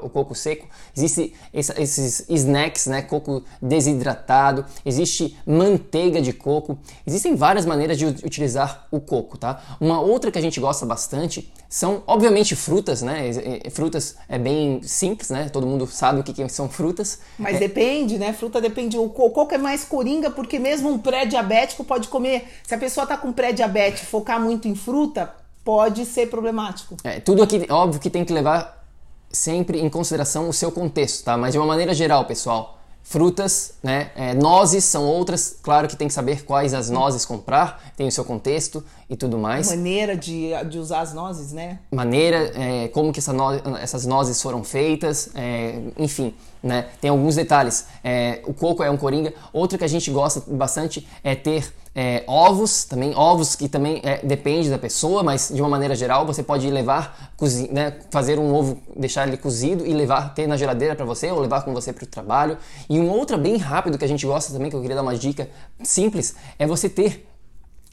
o coco seco. Existem esses snacks, né, coco desidratado. Existe manteiga de coco. Existem várias maneiras de utilizar o coco, tá? Uma outra que a gente gosta bastante são, obviamente, frutas, né? Frutas é bem simples, né? Todo mundo sabe o que são frutas. Mas é... depende, né? Fruta depende. O coco é mais coringa porque mesmo um pré-diabético pode comer. Se a pessoa está com pré-diabetes focar muito em fruta, pode ser problemático. É, tudo aqui, óbvio que tem que levar sempre em consideração o seu contexto, tá? Mas de uma maneira geral, pessoal, frutas, né? É, nozes são outras, claro que tem que saber quais as nozes comprar, tem o seu contexto e tudo mais. Maneira de, de usar as nozes, né? Maneira, é, como que essa no, essas nozes foram feitas, é, enfim, né? Tem alguns detalhes. É, o coco é um coringa. Outro que a gente gosta bastante é ter é, ovos, também ovos que também é, depende da pessoa, mas de uma maneira geral você pode levar, né, fazer um ovo, deixar ele cozido e levar, ter na geladeira para você ou levar com você para o trabalho. E um outro bem rápido que a gente gosta também, que eu queria dar uma dica simples, é você ter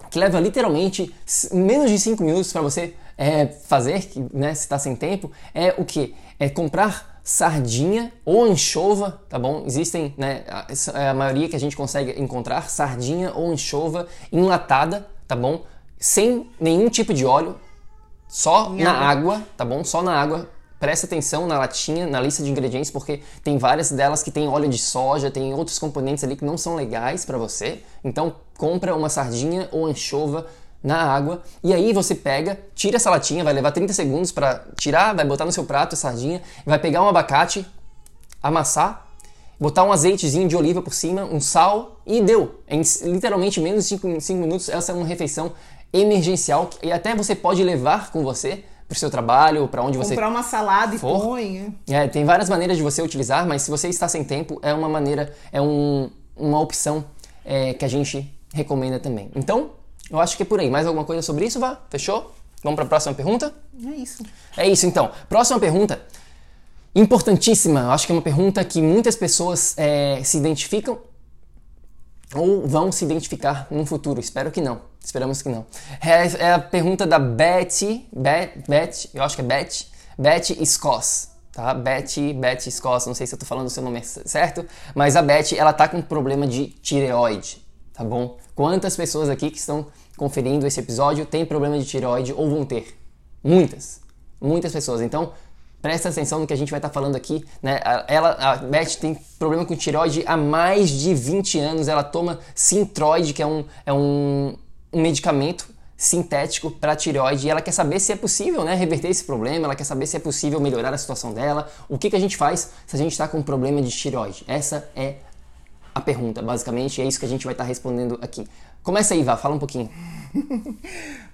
que leva literalmente menos de 5 minutos para você é, fazer, né, se está sem tempo, é o que? É comprar sardinha ou anchova, tá bom? Existem, né, a, é a maioria que a gente consegue encontrar, sardinha ou anchova enlatada, tá bom? Sem nenhum tipo de óleo, só na água. água, tá bom? Só na água. Presta atenção na latinha, na lista de ingredientes, porque tem várias delas que tem óleo de soja, tem outros componentes ali que não são legais para você. Então, compra uma sardinha ou anchova na água e aí você pega, tira essa latinha, vai levar 30 segundos para tirar, vai botar no seu prato a sardinha, vai pegar um abacate, amassar, botar um azeitezinho de oliva por cima, um sal e deu. Em literalmente menos de 5, 5 minutos, essa é uma refeição emergencial e até você pode levar com você para o seu trabalho, para onde Comprar você comprar uma salada e for. põe. É. é, tem várias maneiras de você utilizar, mas se você está sem tempo, é uma maneira, é um, uma opção é, que a gente recomenda também. Então, eu acho que é por aí. Mais alguma coisa sobre isso, Vá? Fechou? Vamos para a próxima pergunta? É isso. É isso, então. Próxima pergunta. Importantíssima. Eu acho que é uma pergunta que muitas pessoas é, se identificam ou vão se identificar no futuro. Espero que não. Esperamos que não. É, é a pergunta da Betty, Bet, Bet, eu acho que é Betty, Betty Scoss, tá? Betty, Betty Scoss, não sei se eu tô falando o seu nome certo, mas a Betty, ela tá com problema de tireoide, tá bom? Quantas pessoas aqui que estão conferindo esse episódio têm problema de tireoide ou vão ter? Muitas. Muitas pessoas. Então, presta atenção no que a gente vai estar tá falando aqui. Né? Ela, a Beth tem problema com tireoide há mais de 20 anos. Ela toma Sintroid, que é um, é um, um medicamento sintético para tireoide e ela quer saber se é possível né, reverter esse problema, ela quer saber se é possível melhorar a situação dela, o que, que a gente faz se a gente está com um problema de tireoide. Essa é a pergunta, basicamente, e é isso que a gente vai estar tá respondendo aqui. Começa aí, Vá, fala um pouquinho. [laughs]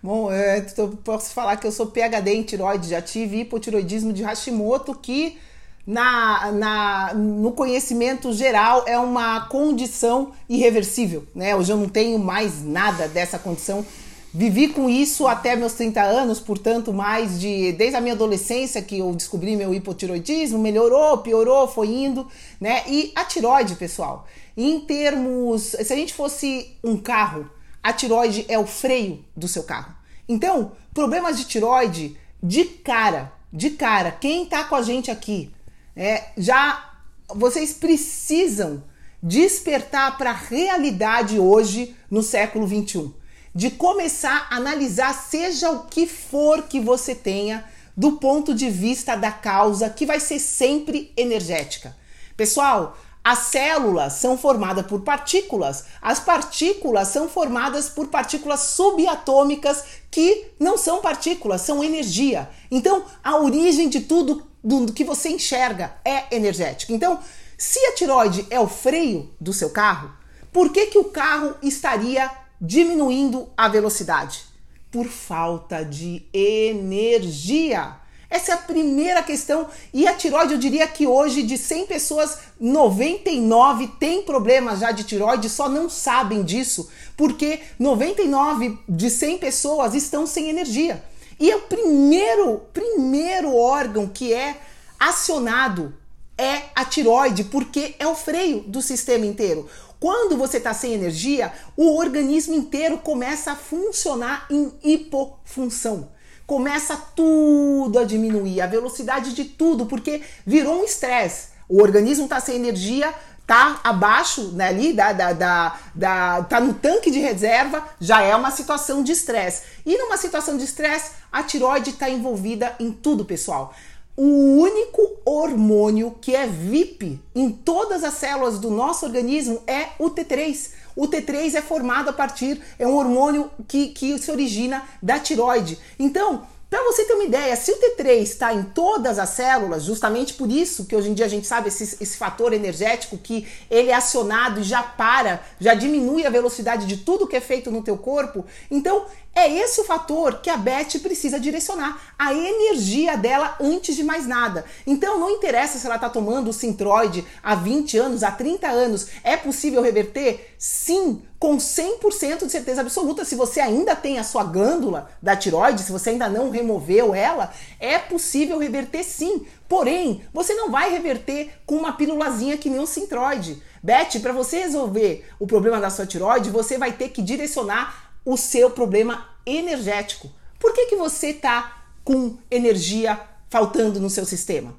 Bom, é, eu posso falar que eu sou PhD em tiroide, já tive hipotiroidismo de Hashimoto, que na, na, no conhecimento geral é uma condição irreversível, né? Hoje eu não tenho mais nada dessa condição. Vivi com isso até meus 30 anos, portanto, mais de desde a minha adolescência que eu descobri meu hipotiroidismo, melhorou, piorou, foi indo, né? E a tiroide, pessoal, em termos, se a gente fosse um carro, a tiroide é o freio do seu carro. Então, problemas de tiroide, de cara, de cara, quem tá com a gente aqui, é, já vocês precisam despertar para a realidade hoje no século 21, de começar a analisar seja o que for que você tenha do ponto de vista da causa, que vai ser sempre energética. Pessoal, as células são formadas por partículas. As partículas são formadas por partículas subatômicas que não são partículas, são energia. Então, a origem de tudo do que você enxerga é energética. Então, se a tiroide é o freio do seu carro, por que, que o carro estaria diminuindo a velocidade? Por falta de energia. Essa é a primeira questão. E a tiroide, eu diria que hoje, de 100 pessoas, 99 tem problemas já de tiroide, só não sabem disso, porque 99 de 100 pessoas estão sem energia. E é o primeiro, primeiro órgão que é acionado é a tiroide, porque é o freio do sistema inteiro. Quando você está sem energia, o organismo inteiro começa a funcionar em hipofunção começa tudo a diminuir, a velocidade de tudo, porque virou um estresse. O organismo está sem energia, tá abaixo né, ali da, da, da, da, tá no tanque de reserva, já é uma situação de estresse. E numa situação de estresse, a tiroide está envolvida em tudo, pessoal. O único hormônio que é VIP em todas as células do nosso organismo é o T3. O T3 é formado a partir, é um hormônio que, que se origina da tiroide. Então, para você ter uma ideia, se o T3 está em todas as células, justamente por isso que hoje em dia a gente sabe esse, esse fator energético que ele é acionado e já para, já diminui a velocidade de tudo que é feito no teu corpo. Então, é esse o fator que a Beth precisa direcionar, a energia dela antes de mais nada. Então não interessa se ela está tomando o Sintroid há 20 anos, há 30 anos, é possível reverter? Sim, com 100% de certeza absoluta. Se você ainda tem a sua glândula da tiroide, se você ainda não removeu ela, é possível reverter sim. Porém, você não vai reverter com uma pílulazinha que nem o Sintroid. Beth, para você resolver o problema da sua tiroide, você vai ter que direcionar o seu problema energético. Por que, que você está com energia faltando no seu sistema?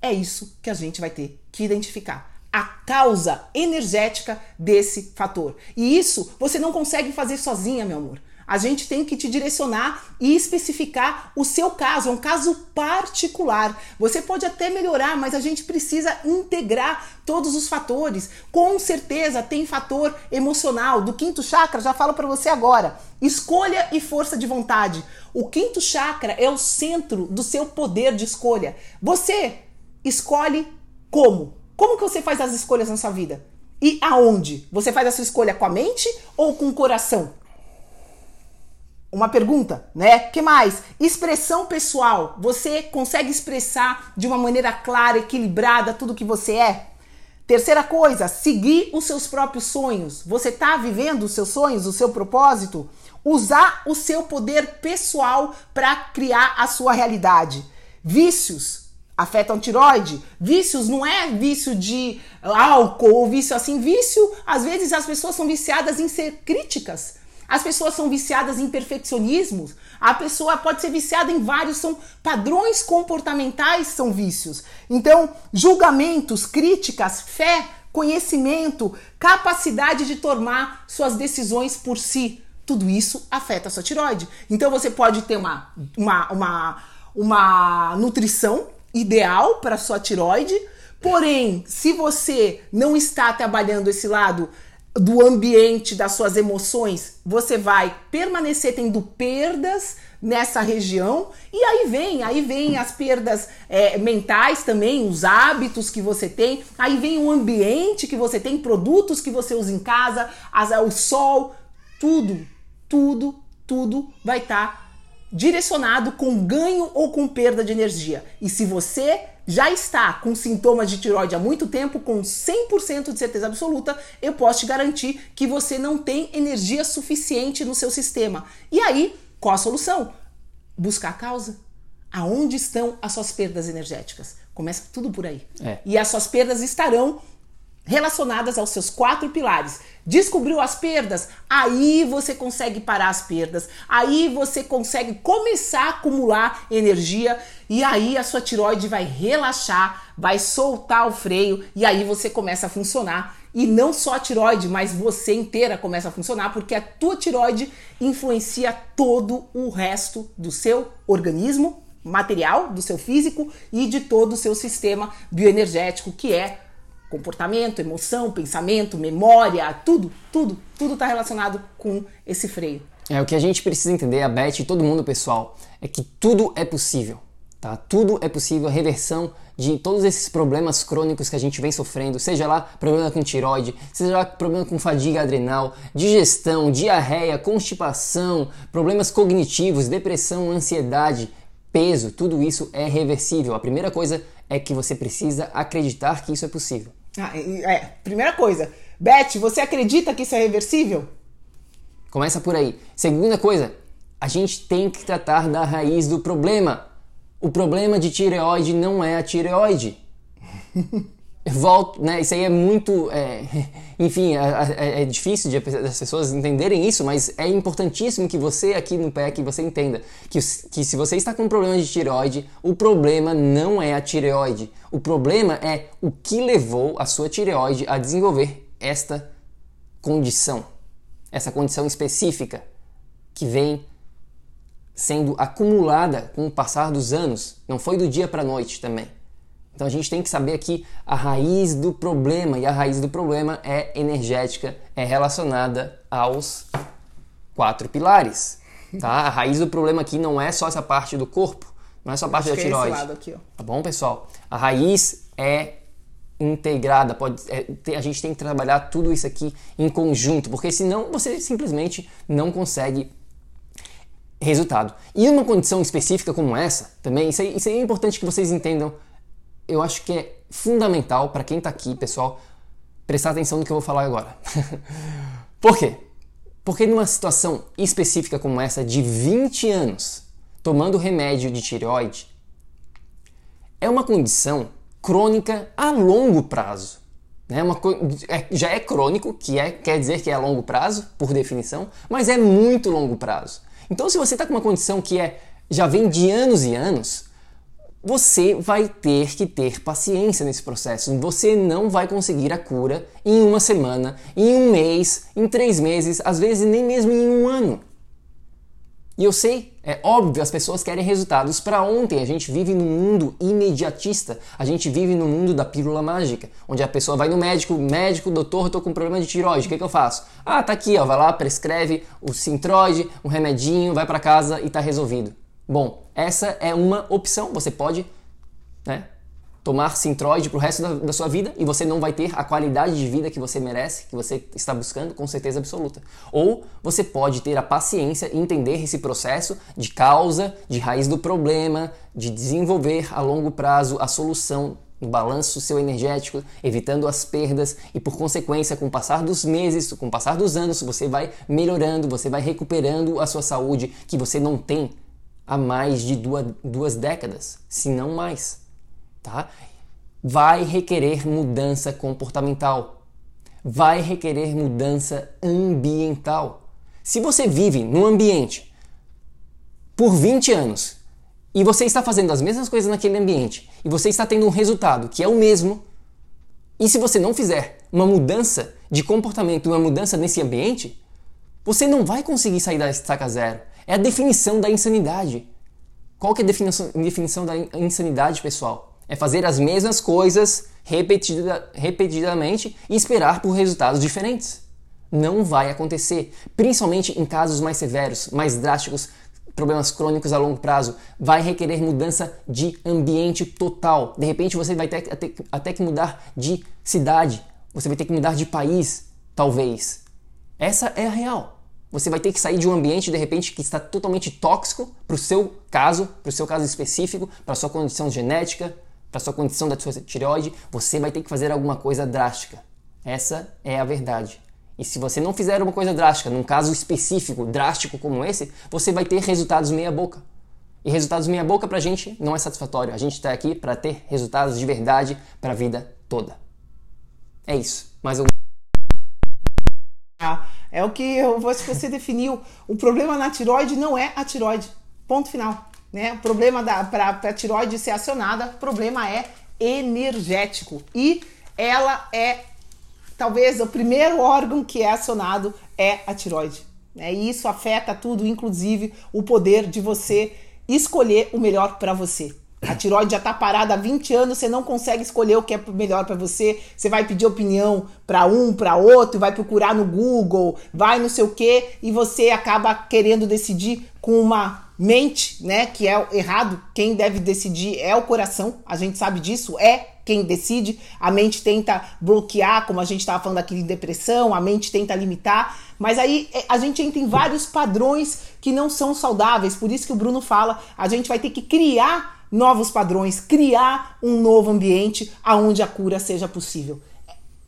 É isso que a gente vai ter que identificar. A causa energética desse fator. E isso você não consegue fazer sozinha, meu amor. A gente tem que te direcionar e especificar o seu caso, é um caso particular. Você pode até melhorar, mas a gente precisa integrar todos os fatores. Com certeza tem fator emocional. Do quinto chakra, já falo para você agora. Escolha e força de vontade. O quinto chakra é o centro do seu poder de escolha. Você escolhe como? Como que você faz as escolhas na sua vida? E aonde? Você faz a sua escolha com a mente ou com o coração? Uma pergunta, né? Que mais? Expressão pessoal. Você consegue expressar de uma maneira clara, equilibrada tudo que você é? Terceira coisa, seguir os seus próprios sonhos. Você está vivendo os seus sonhos, o seu propósito? Usar o seu poder pessoal para criar a sua realidade. Vícios afetam tiroide. Vícios não é vício de álcool ou vício assim. Vício, às vezes as pessoas são viciadas em ser críticas as pessoas são viciadas em perfeccionismo. A pessoa pode ser viciada em vários, são padrões comportamentais, são vícios. Então, julgamentos, críticas, fé, conhecimento, capacidade de tomar suas decisões por si. Tudo isso afeta a sua tiroide. Então você pode ter uma, uma, uma uma nutrição ideal para sua tiroide. Porém, se você não está trabalhando esse lado do ambiente, das suas emoções, você vai permanecer tendo perdas nessa região. E aí vem, aí vem as perdas é, mentais também, os hábitos que você tem, aí vem o ambiente que você tem, produtos que você usa em casa, as, o sol, tudo, tudo, tudo vai estar tá direcionado com ganho ou com perda de energia. E se você já está com sintomas de tiroide há muito tempo, com 100% de certeza absoluta, eu posso te garantir que você não tem energia suficiente no seu sistema. E aí, qual a solução? Buscar a causa. Aonde estão as suas perdas energéticas? Começa tudo por aí. É. E as suas perdas estarão relacionadas aos seus quatro pilares. Descobriu as perdas? Aí você consegue parar as perdas. Aí você consegue começar a acumular energia e aí a sua tiroide vai relaxar, vai soltar o freio e aí você começa a funcionar. E não só a tiroide, mas você inteira começa a funcionar porque a tua tiroide influencia todo o resto do seu organismo material, do seu físico e de todo o seu sistema bioenergético, que é comportamento, emoção, pensamento, memória, tudo, tudo, tudo está relacionado com esse freio. É o que a gente precisa entender, a Beth e todo mundo, pessoal, é que tudo é possível, tá? Tudo é possível, a reversão de todos esses problemas crônicos que a gente vem sofrendo, seja lá problema com tiroide, seja lá problema com fadiga adrenal, digestão, diarreia, constipação, problemas cognitivos, depressão, ansiedade, peso, tudo isso é reversível. A primeira coisa é que você precisa acreditar que isso é possível. Ah, é, primeira coisa. Beth, você acredita que isso é reversível? Começa por aí. Segunda coisa, a gente tem que tratar da raiz do problema. O problema de tireoide não é a tireoide. [laughs] volto, né? Isso aí é muito, é, [laughs] enfim, é, é, é difícil de, das pessoas entenderem isso, mas é importantíssimo que você aqui no PEC você entenda que, que se você está com um problema de tireoide, o problema não é a tireoide. O problema é o que levou a sua tireoide a desenvolver esta condição, essa condição específica que vem sendo acumulada com o passar dos anos. Não foi do dia para a noite também. Então a gente tem que saber aqui a raiz do problema, e a raiz do problema é energética, é relacionada aos quatro pilares. Tá? A raiz do problema aqui não é só essa parte do corpo, não é só a parte da tiroide. É aqui, tá bom, pessoal? A raiz é integrada, pode, é, a gente tem que trabalhar tudo isso aqui em conjunto, porque senão você simplesmente não consegue resultado. E uma condição específica como essa, também, isso aí, isso aí é importante que vocês entendam eu acho que é fundamental para quem está aqui, pessoal, prestar atenção no que eu vou falar agora. [laughs] Por quê? Porque numa situação específica como essa, de 20 anos tomando remédio de tireoide, é uma condição crônica a longo prazo. Né? Uma, é, já é crônico, que é, quer dizer que é a longo prazo, por definição, mas é muito longo prazo. Então, se você está com uma condição que é já vem de anos e anos, você vai ter que ter paciência nesse processo. Você não vai conseguir a cura em uma semana, em um mês, em três meses, às vezes nem mesmo em um ano. E eu sei, é óbvio, as pessoas querem resultados para ontem. A gente vive num mundo imediatista. A gente vive no mundo da pílula mágica, onde a pessoa vai no médico, médico, doutor, tô com problema de tiroide, o que, que eu faço? Ah, tá aqui, ó, vai lá, prescreve o Sintroide, um remedinho, vai para casa e tá resolvido. Bom, essa é uma opção. Você pode né, tomar Sintroid para o resto da, da, sua vida e você não vai ter a qualidade de vida que você merece, que você está buscando, com certeza absoluta. Ou você pode ter a paciência e entender esse processo de causa, de raiz do problema, de desenvolver a longo prazo a solução no balanço seu energético, evitando as perdas e por consequência, com o passar dos meses, com o passar dos anos, você vai melhorando, você vai recuperando a sua saúde que você não tem há mais de duas, duas décadas, se não mais. Tá? Vai requerer mudança comportamental, vai requerer mudança ambiental. Se você vive num ambiente por 20 anos e você está fazendo as mesmas coisas naquele ambiente e você está tendo um resultado que é o mesmo, e se você não fizer uma mudança de comportamento, uma mudança nesse ambiente, você não vai conseguir sair da estaca zero. É a definição da insanidade. Qual que é a definição, definição da insanidade, pessoal? É fazer as mesmas coisas repetida, repetidamente e esperar por resultados diferentes. Não vai acontecer, principalmente em casos mais severos, mais drásticos, problemas crônicos a longo prazo, vai requerer mudança de ambiente total. De repente você vai ter até, até que mudar de cidade, você vai ter que mudar de país, talvez. Essa é a real. Você vai ter que sair de um ambiente de repente que está totalmente tóxico para o seu caso, para o seu caso específico, para sua condição genética, para sua condição da sua tireoide. Você vai ter que fazer alguma coisa drástica. Essa é a verdade. E se você não fizer uma coisa drástica, num caso específico, drástico como esse, você vai ter resultados meia-boca. E resultados meia-boca pra gente não é satisfatório. A gente está aqui para ter resultados de verdade para a vida toda. É isso. Mais algum. É o que eu, você definiu. O problema na tiroide não é a tiroide. Ponto final. Né? O problema para a tiroide ser acionada, o problema é energético. E ela é talvez o primeiro órgão que é acionado é a tiroide. Né? E isso afeta tudo, inclusive o poder de você escolher o melhor para você. A tiroide já está parada há 20 anos, você não consegue escolher o que é melhor para você. Você vai pedir opinião para um, para outro, vai procurar no Google, vai não sei o que, e você acaba querendo decidir com uma mente, né, que é errado. Quem deve decidir é o coração. A gente sabe disso, é quem decide. A mente tenta bloquear, como a gente estava falando aqui de depressão, a mente tenta limitar, mas aí é, a gente entra em vários padrões que não são saudáveis. Por isso que o Bruno fala, a gente vai ter que criar novos padrões, criar um novo ambiente aonde a cura seja possível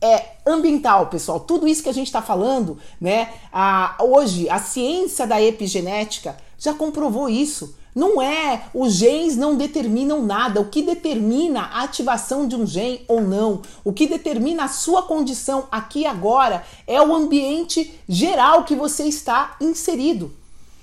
é ambiental, pessoal. Tudo isso que a gente está falando, né? A, hoje, a ciência da epigenética já comprovou isso. Não é, os genes não determinam nada. O que determina a ativação de um gene ou não, o que determina a sua condição aqui e agora é o ambiente geral que você está inserido.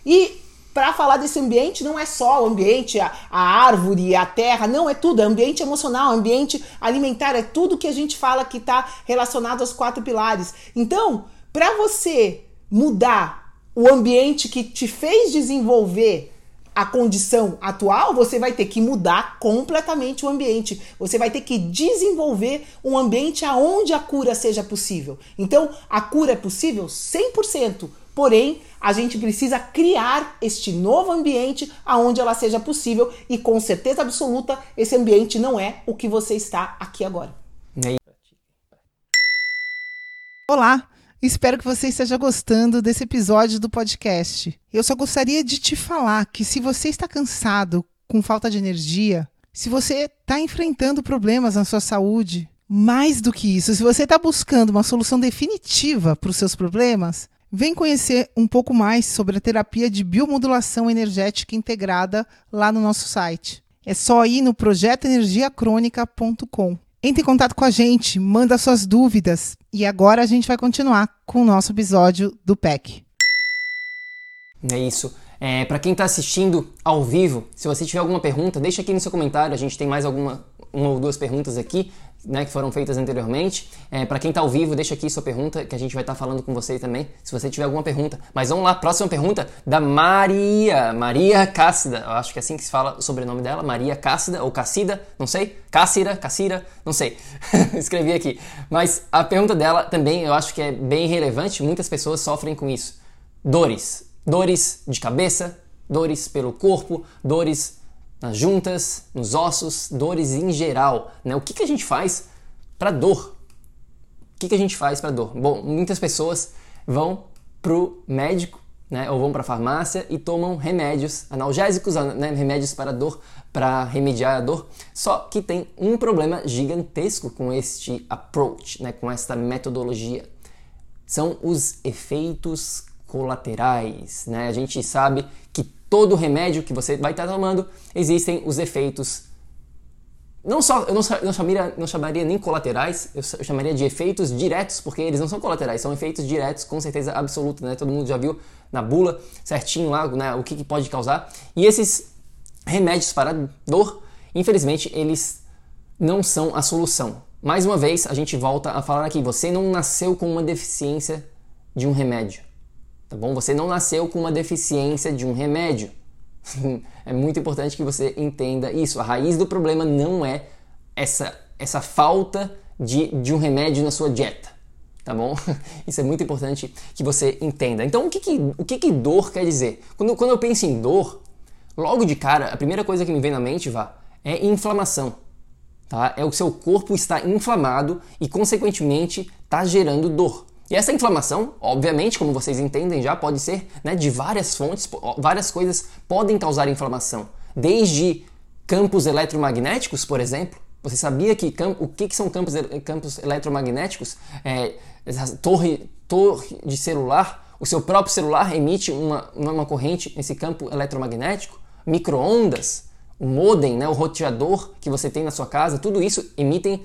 E para falar desse ambiente, não é só o ambiente, a, a, árvore, a terra, não, é tudo, é ambiente emocional, ambiente alimentar, é tudo que a gente fala que está relacionado aos quatro pilares. Então, para você mudar o ambiente que te fez desenvolver a condição atual, você vai ter que mudar completamente o ambiente. Você vai ter que desenvolver um ambiente aonde a cura seja possível. Então, a cura é possível 100%, porém, a gente precisa criar este novo ambiente aonde ela seja possível e com certeza absoluta, esse ambiente não é o que você está aqui agora. Olá, Espero que você esteja gostando desse episódio do podcast. Eu só gostaria de te falar que se você está cansado, com falta de energia, se você está enfrentando problemas na sua saúde, mais do que isso, se você está buscando uma solução definitiva para os seus problemas, vem conhecer um pouco mais sobre a terapia de biomodulação energética integrada lá no nosso site. É só ir no projetoenergiacrônica.com. Entre em contato com a gente, manda suas dúvidas. E agora a gente vai continuar com o nosso episódio do PEC. É isso. É, para quem está assistindo ao vivo, se você tiver alguma pergunta, deixa aqui no seu comentário. A gente tem mais alguma uma ou duas perguntas aqui né, que foram feitas anteriormente. É, para quem está ao vivo, deixa aqui sua pergunta, que a gente vai estar tá falando com você também, se você tiver alguma pergunta. Mas vamos lá, próxima pergunta da Maria, Maria Cássida, eu acho que é assim que se fala o sobrenome dela, Maria Cássida ou Cássida, não sei, Cássira, Cássira, não sei, [laughs] escrevi aqui. Mas a pergunta dela também eu acho que é bem relevante, muitas pessoas sofrem com isso. Dores, dores de cabeça, dores pelo corpo, dores nas juntas, nos ossos, dores em geral. Né? O que, que a gente faz para dor? O que, que a gente faz para dor? Bom, muitas pessoas vão pro médico, né, ou vão para a farmácia e tomam remédios analgésicos, né, remédios para dor, para remediar a dor. Só que tem um problema gigantesco com este approach, né, com esta metodologia. São os efeitos colaterais, né? A gente sabe que todo remédio que você vai estar tomando existem os efeitos não só eu não, chamaria, não chamaria nem colaterais, eu chamaria de efeitos diretos, porque eles não são colaterais, são efeitos diretos com certeza absoluta, né? Todo mundo já viu na bula certinho lá né, o que, que pode causar. E esses remédios para dor, infelizmente, eles não são a solução. Mais uma vez, a gente volta a falar aqui: você não nasceu com uma deficiência de um remédio tá bom? Você não nasceu com uma deficiência de um remédio. [laughs] é muito importante que você entenda isso. A raiz do problema não é essa, essa falta de, de um remédio na sua dieta. Tá bom? [laughs] Isso é muito importante que você entenda. Então, o que, que, o que, que dor quer dizer? Quando, quando eu penso em dor, logo de cara, a primeira coisa que me vem na mente, vá, é inflamação. Tá? É o seu corpo está inflamado e, consequentemente, está gerando dor. E essa inflamação, obviamente, como vocês entendem já, pode ser né, de várias fontes, várias coisas podem causar inflamação. Desde campos eletromagnéticos, por exemplo. Você sabia que o que, que são campos, campos eletromagnéticos? É, torre, torre de celular, o seu próprio celular emite uma, uma corrente nesse campo eletromagnético. Microondas, o modem, né, o roteador que você tem na sua casa, tudo isso emitem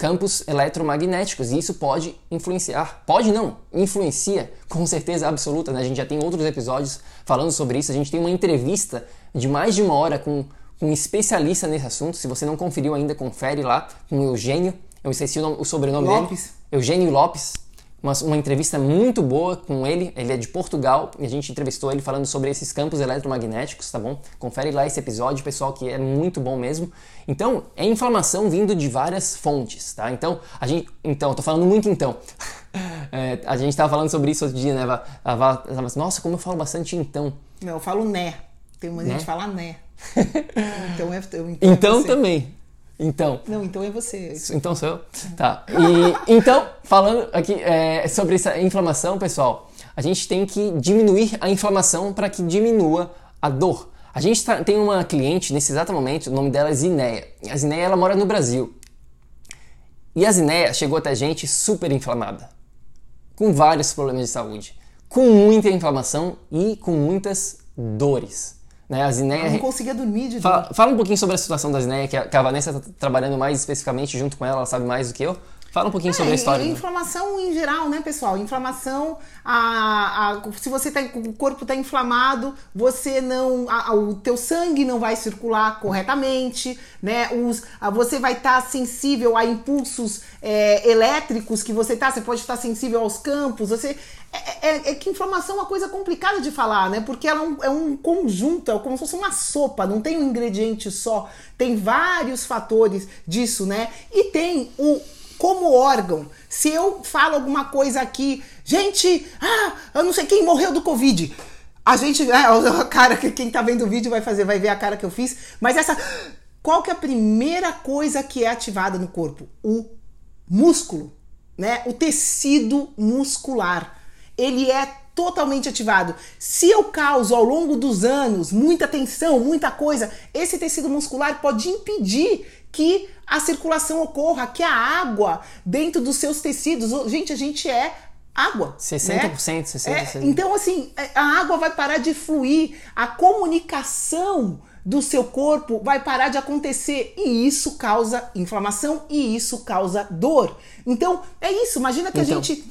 campos eletromagnéticos e isso pode influenciar, pode não, influencia com certeza absoluta, né? A gente já tem outros episódios falando sobre isso, a gente tem uma entrevista de mais de uma hora com, com um especialista nesse assunto, se você não conferiu ainda, confere lá com o Eugênio, eu esqueci o, nome, o sobrenome Lopes. dele, Eugênio Lopes, uma, uma entrevista muito boa com ele. Ele é de Portugal e a gente entrevistou ele falando sobre esses campos eletromagnéticos, tá bom? Confere lá esse episódio, pessoal, que é muito bom mesmo. Então, é inflamação vindo de várias fontes, tá? Então, a gente. Então, tô falando muito então. [laughs] é, a gente tava falando sobre isso outro dia, né? A Val, Nossa, como eu falo bastante então. Não, eu falo né. Tem uma né? gente que fala né. [laughs] então é. Então, é então também. Então. Não, então é você. Então sou eu? Tá. E, então, falando aqui é, sobre essa inflamação, pessoal, a gente tem que diminuir a inflamação para que diminua a dor. A gente tá, tem uma cliente nesse exato momento, o nome dela é Zineia. A Zineia ela mora no Brasil. E a Zineia chegou até a gente super inflamada, com vários problemas de saúde, com muita inflamação e com muitas dores. Né? A Zineia... Ela não conseguia dormir de fala, fala, um pouquinho sobre a situação da Zineia, que a, que a Vanessa está trabalhando mais especificamente junto com ela, ela sabe mais do que eu. Fala um pouquinho é, sobre a história. Né? Inflamação em geral, né, pessoal? Inflamação, a, a, se você tá, o corpo está inflamado, você não, a, o teu sangue não vai circular corretamente, né? Os, você vai estar tá sensível a impulsos é, elétricos que você tá. Você pode estar tá sensível aos campos. Você é, é, é, que inflamação é uma coisa complicada de falar, né? Porque ela é um, é um conjunto, é como se fosse uma sopa, não tem um ingrediente só. Tem vários fatores disso, né? E tem o como órgão. Se eu falo alguma coisa aqui, gente, ah, eu não sei quem morreu do Covid. A gente, [laughs] é, a cara que quem tá vendo o vídeo vai fazer, vai ver a cara que eu fiz. Mas essa, qual que é a primeira coisa que é ativada no corpo? O músculo, né? O tecido muscular. Ele é totalmente ativado. Se eu causo ao longo dos anos muita tensão, muita coisa, esse tecido muscular pode impedir que a circulação ocorra, que a água dentro dos seus tecidos. Gente, a gente é água. 60%, né? 60%. É, então, assim, é, a água vai parar de fluir, a comunicação do seu corpo vai parar de acontecer e isso causa inflamação e isso causa dor. Então, é isso. Imagina que então. a gente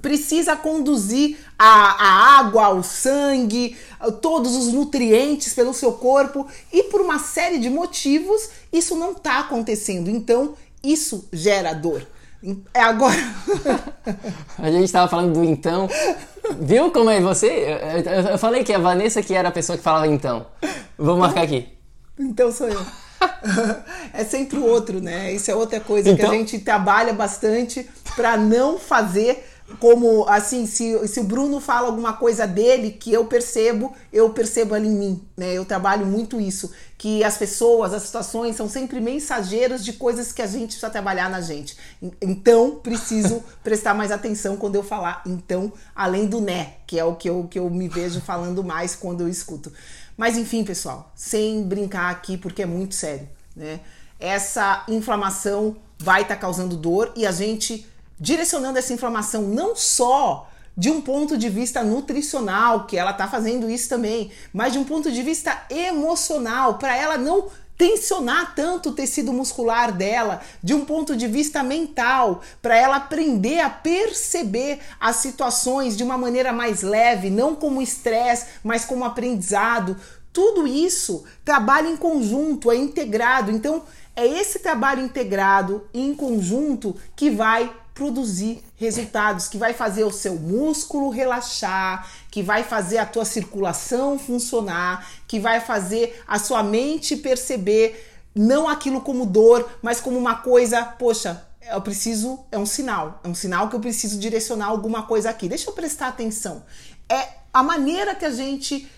precisa conduzir a, a, água, o sangue, todos os nutrientes pelo seu corpo e por uma série de motivos isso não está acontecendo. Então isso gera dor. É agora. [laughs] a gente estava falando do então. Viu como é você? Eu, eu, eu, falei que a Vanessa que era a pessoa que falava então. Vou marcar aqui. Então sou eu. [laughs] é sempre o outro, né? Isso é outra coisa então... que a então- gente trabalha bastante para não fazer como assim, se, se o Bruno fala alguma coisa dele que eu percebo, eu percebo ali em mim, né? Eu trabalho muito isso, que as pessoas, as situações são sempre mensageiros de coisas que a gente precisa trabalhar na gente. Então, preciso [laughs] prestar mais atenção quando eu falar então, além do né, que é o que eu, que eu me vejo falando mais quando eu escuto. Mas enfim, pessoal, sem brincar aqui porque é muito sério, né? Essa inflamação vai estar tá causando dor e a gente direcionando essa informação não só de um ponto de vista nutricional, que ela está fazendo isso também, mas de um ponto de vista emocional, para ela não tensionar tanto o tecido muscular dela, de um ponto de vista mental, para ela aprender a perceber as situações de uma maneira mais leve, não como estresse, mas como aprendizado. Tudo isso trabalha em conjunto, é integrado. Então, é esse trabalho integrado em conjunto que vai produzir resultados, que vai fazer o seu músculo relaxar, que vai fazer a tua circulação funcionar, que vai fazer a sua mente perceber não aquilo como dor, mas como uma coisa, poxa, eu preciso, é um sinal, é um sinal que eu preciso direcionar alguma coisa aqui. Deixa eu prestar atenção. É a maneira que a gente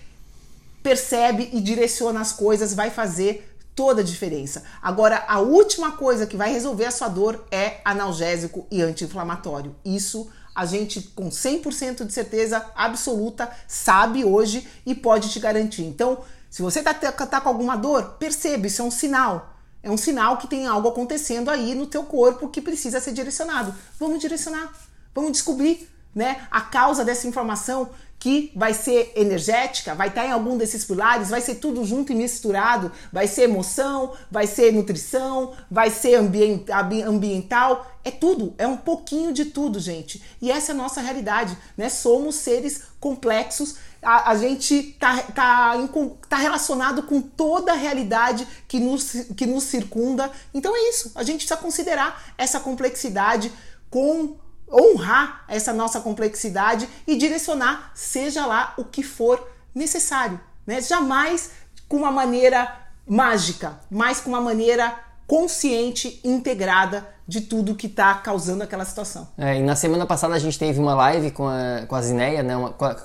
percebe e direciona as coisas vai fazer toda a diferença. Agora, a última coisa que vai resolver a sua dor é analgésico e anti-inflamatório. Isso a gente com 100% de certeza absoluta sabe hoje e pode te garantir. Então, se você tá, tá com alguma dor, perceba, isso é um sinal. É um sinal que tem algo acontecendo aí no teu corpo que precisa ser direcionado. Vamos direcionar, vamos descobrir né, a causa dessa informação que vai ser energética, vai estar em algum desses pilares, vai ser tudo junto e misturado, vai ser emoção, vai ser nutrição, vai ser ambiental, é tudo, é um pouquinho de tudo, gente. E essa é a nossa realidade, né? Somos seres complexos, a, a gente tá, tá, tá relacionado com toda a realidade que nos, que nos circunda. Então é isso, a gente precisa considerar essa complexidade com honrar essa nossa complexidade e direcionar, seja lá o que for necessário. Né? Jamais com uma maneira mágica, mas com uma maneira consciente, integrada de tudo que está causando aquela situação. É, e na semana passada a gente teve uma live com a, com a Zineia, né, uma, com, a,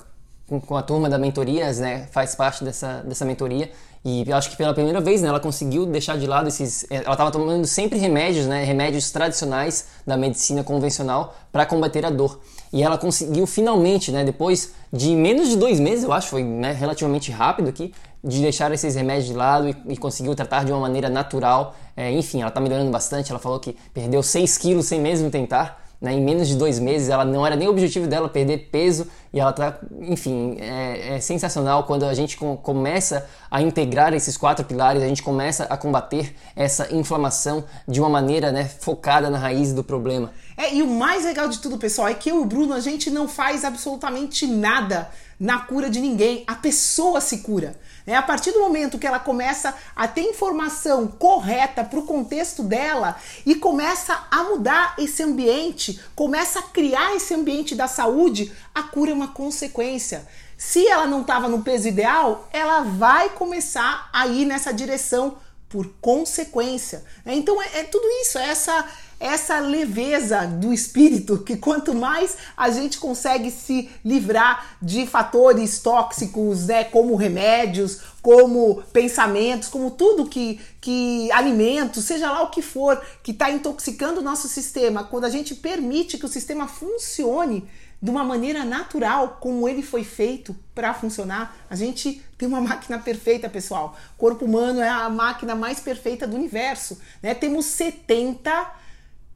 com, a, turma da mentorias, né, faz parte dessa, dessa mentoria, e acho que pela primeira vez, né, ela conseguiu deixar de lado esses. Eh, ela estava tomando sempre remédios, né, remédios tradicionais da medicina convencional para combater a dor. E ela conseguiu finalmente, né, depois de menos de dois meses, eu acho, foi né, relativamente rápido aqui, de deixar esses remédios de lado e, e conseguiu tratar de uma maneira natural. É, enfim, ela está melhorando bastante. Ela falou que perdeu 6 quilos sem mesmo tentar né, em menos de dois meses. Ela não era nem o objetivo dela perder peso e ela tá, enfim, é, é sensacional quando a gente com, começa a integrar esses quatro pilares, a gente começa a combater essa inflamação de uma maneira né, focada na raiz do problema. É, e o mais legal de tudo, pessoal, é que eu e o Bruno a gente não faz absolutamente nada na cura de ninguém. A pessoa se cura. Né? A partir do momento que ela começa a ter informação correta para o contexto dela e começa a mudar esse ambiente, começa a criar esse ambiente da saúde, a cura é uma consequência. Se ela não estava no peso ideal, ela vai começar a ir nessa direção por consequência. Né? Então é, é tudo isso, é essa essa leveza do espírito que quanto mais a gente consegue se livrar de fatores tóxicos, né, como remédios, como pensamentos, como tudo que, que alimentos, seja lá o que for, que está intoxicando o nosso sistema, quando a gente permite que o sistema funcione de uma maneira natural, como ele foi feito para funcionar, a gente tem uma [laughs] máquina perfeita, pessoal. O corpo humano é a máquina mais perfeita do universo. Né? Temos 70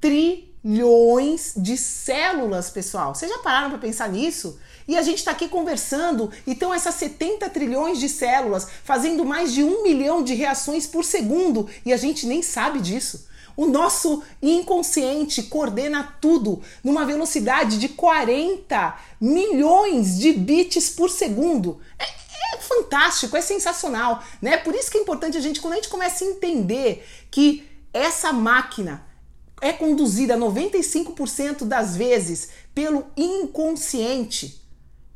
trilhões de células, pessoal. Vocês já pararam para pensar nisso? E a gente está aqui conversando, então essas 70 trilhões de células fazendo mais de um milhão de reações por segundo e a gente nem sabe disso. O nosso inconsciente coordena tudo numa velocidade de 40 milhões de bits por segundo. É, é fantástico, é sensacional, né? Por isso que é importante a gente, quando a gente começa a entender que essa máquina é conduzida 95% das vezes pelo inconsciente,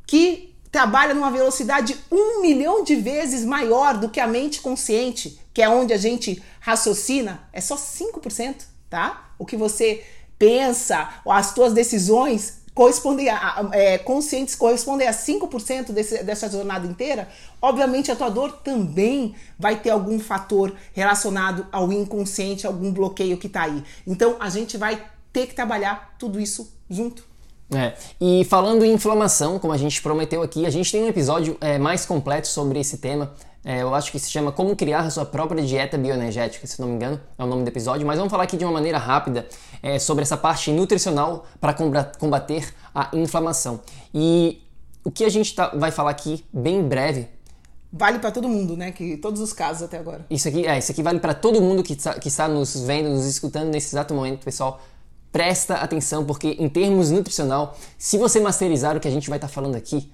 que trabalha numa velocidade um milhão de vezes maior do que a mente consciente, que é onde a gente raciocina, é só 5%, tá? O que você pensa, as tuas decisões correspondem a, é, conscientes correspondem a 5% desse, dessa jornada inteira, obviamente a tua dor também vai ter algum fator relacionado ao inconsciente, algum bloqueio que está aí. Então a gente vai ter que trabalhar tudo isso junto. É, e falando em inflamação, como a gente prometeu aqui, a gente tem um episódio é, mais completo sobre esse tema. É, eu acho que se chama Como Criar a Sua Própria Dieta Bioenergética, se não me engano, é o nome do episódio. Mas vamos falar aqui de uma maneira rápida é, sobre essa parte nutricional para combater a inflamação. E o que a gente tá, vai falar aqui bem breve. Vale para todo mundo, né? Que todos os casos até agora. Isso aqui, é, isso aqui vale para todo mundo que, tá, que está nos vendo, nos escutando nesse exato momento, pessoal presta atenção porque em termos nutricional, se você masterizar o que a gente vai estar tá falando aqui,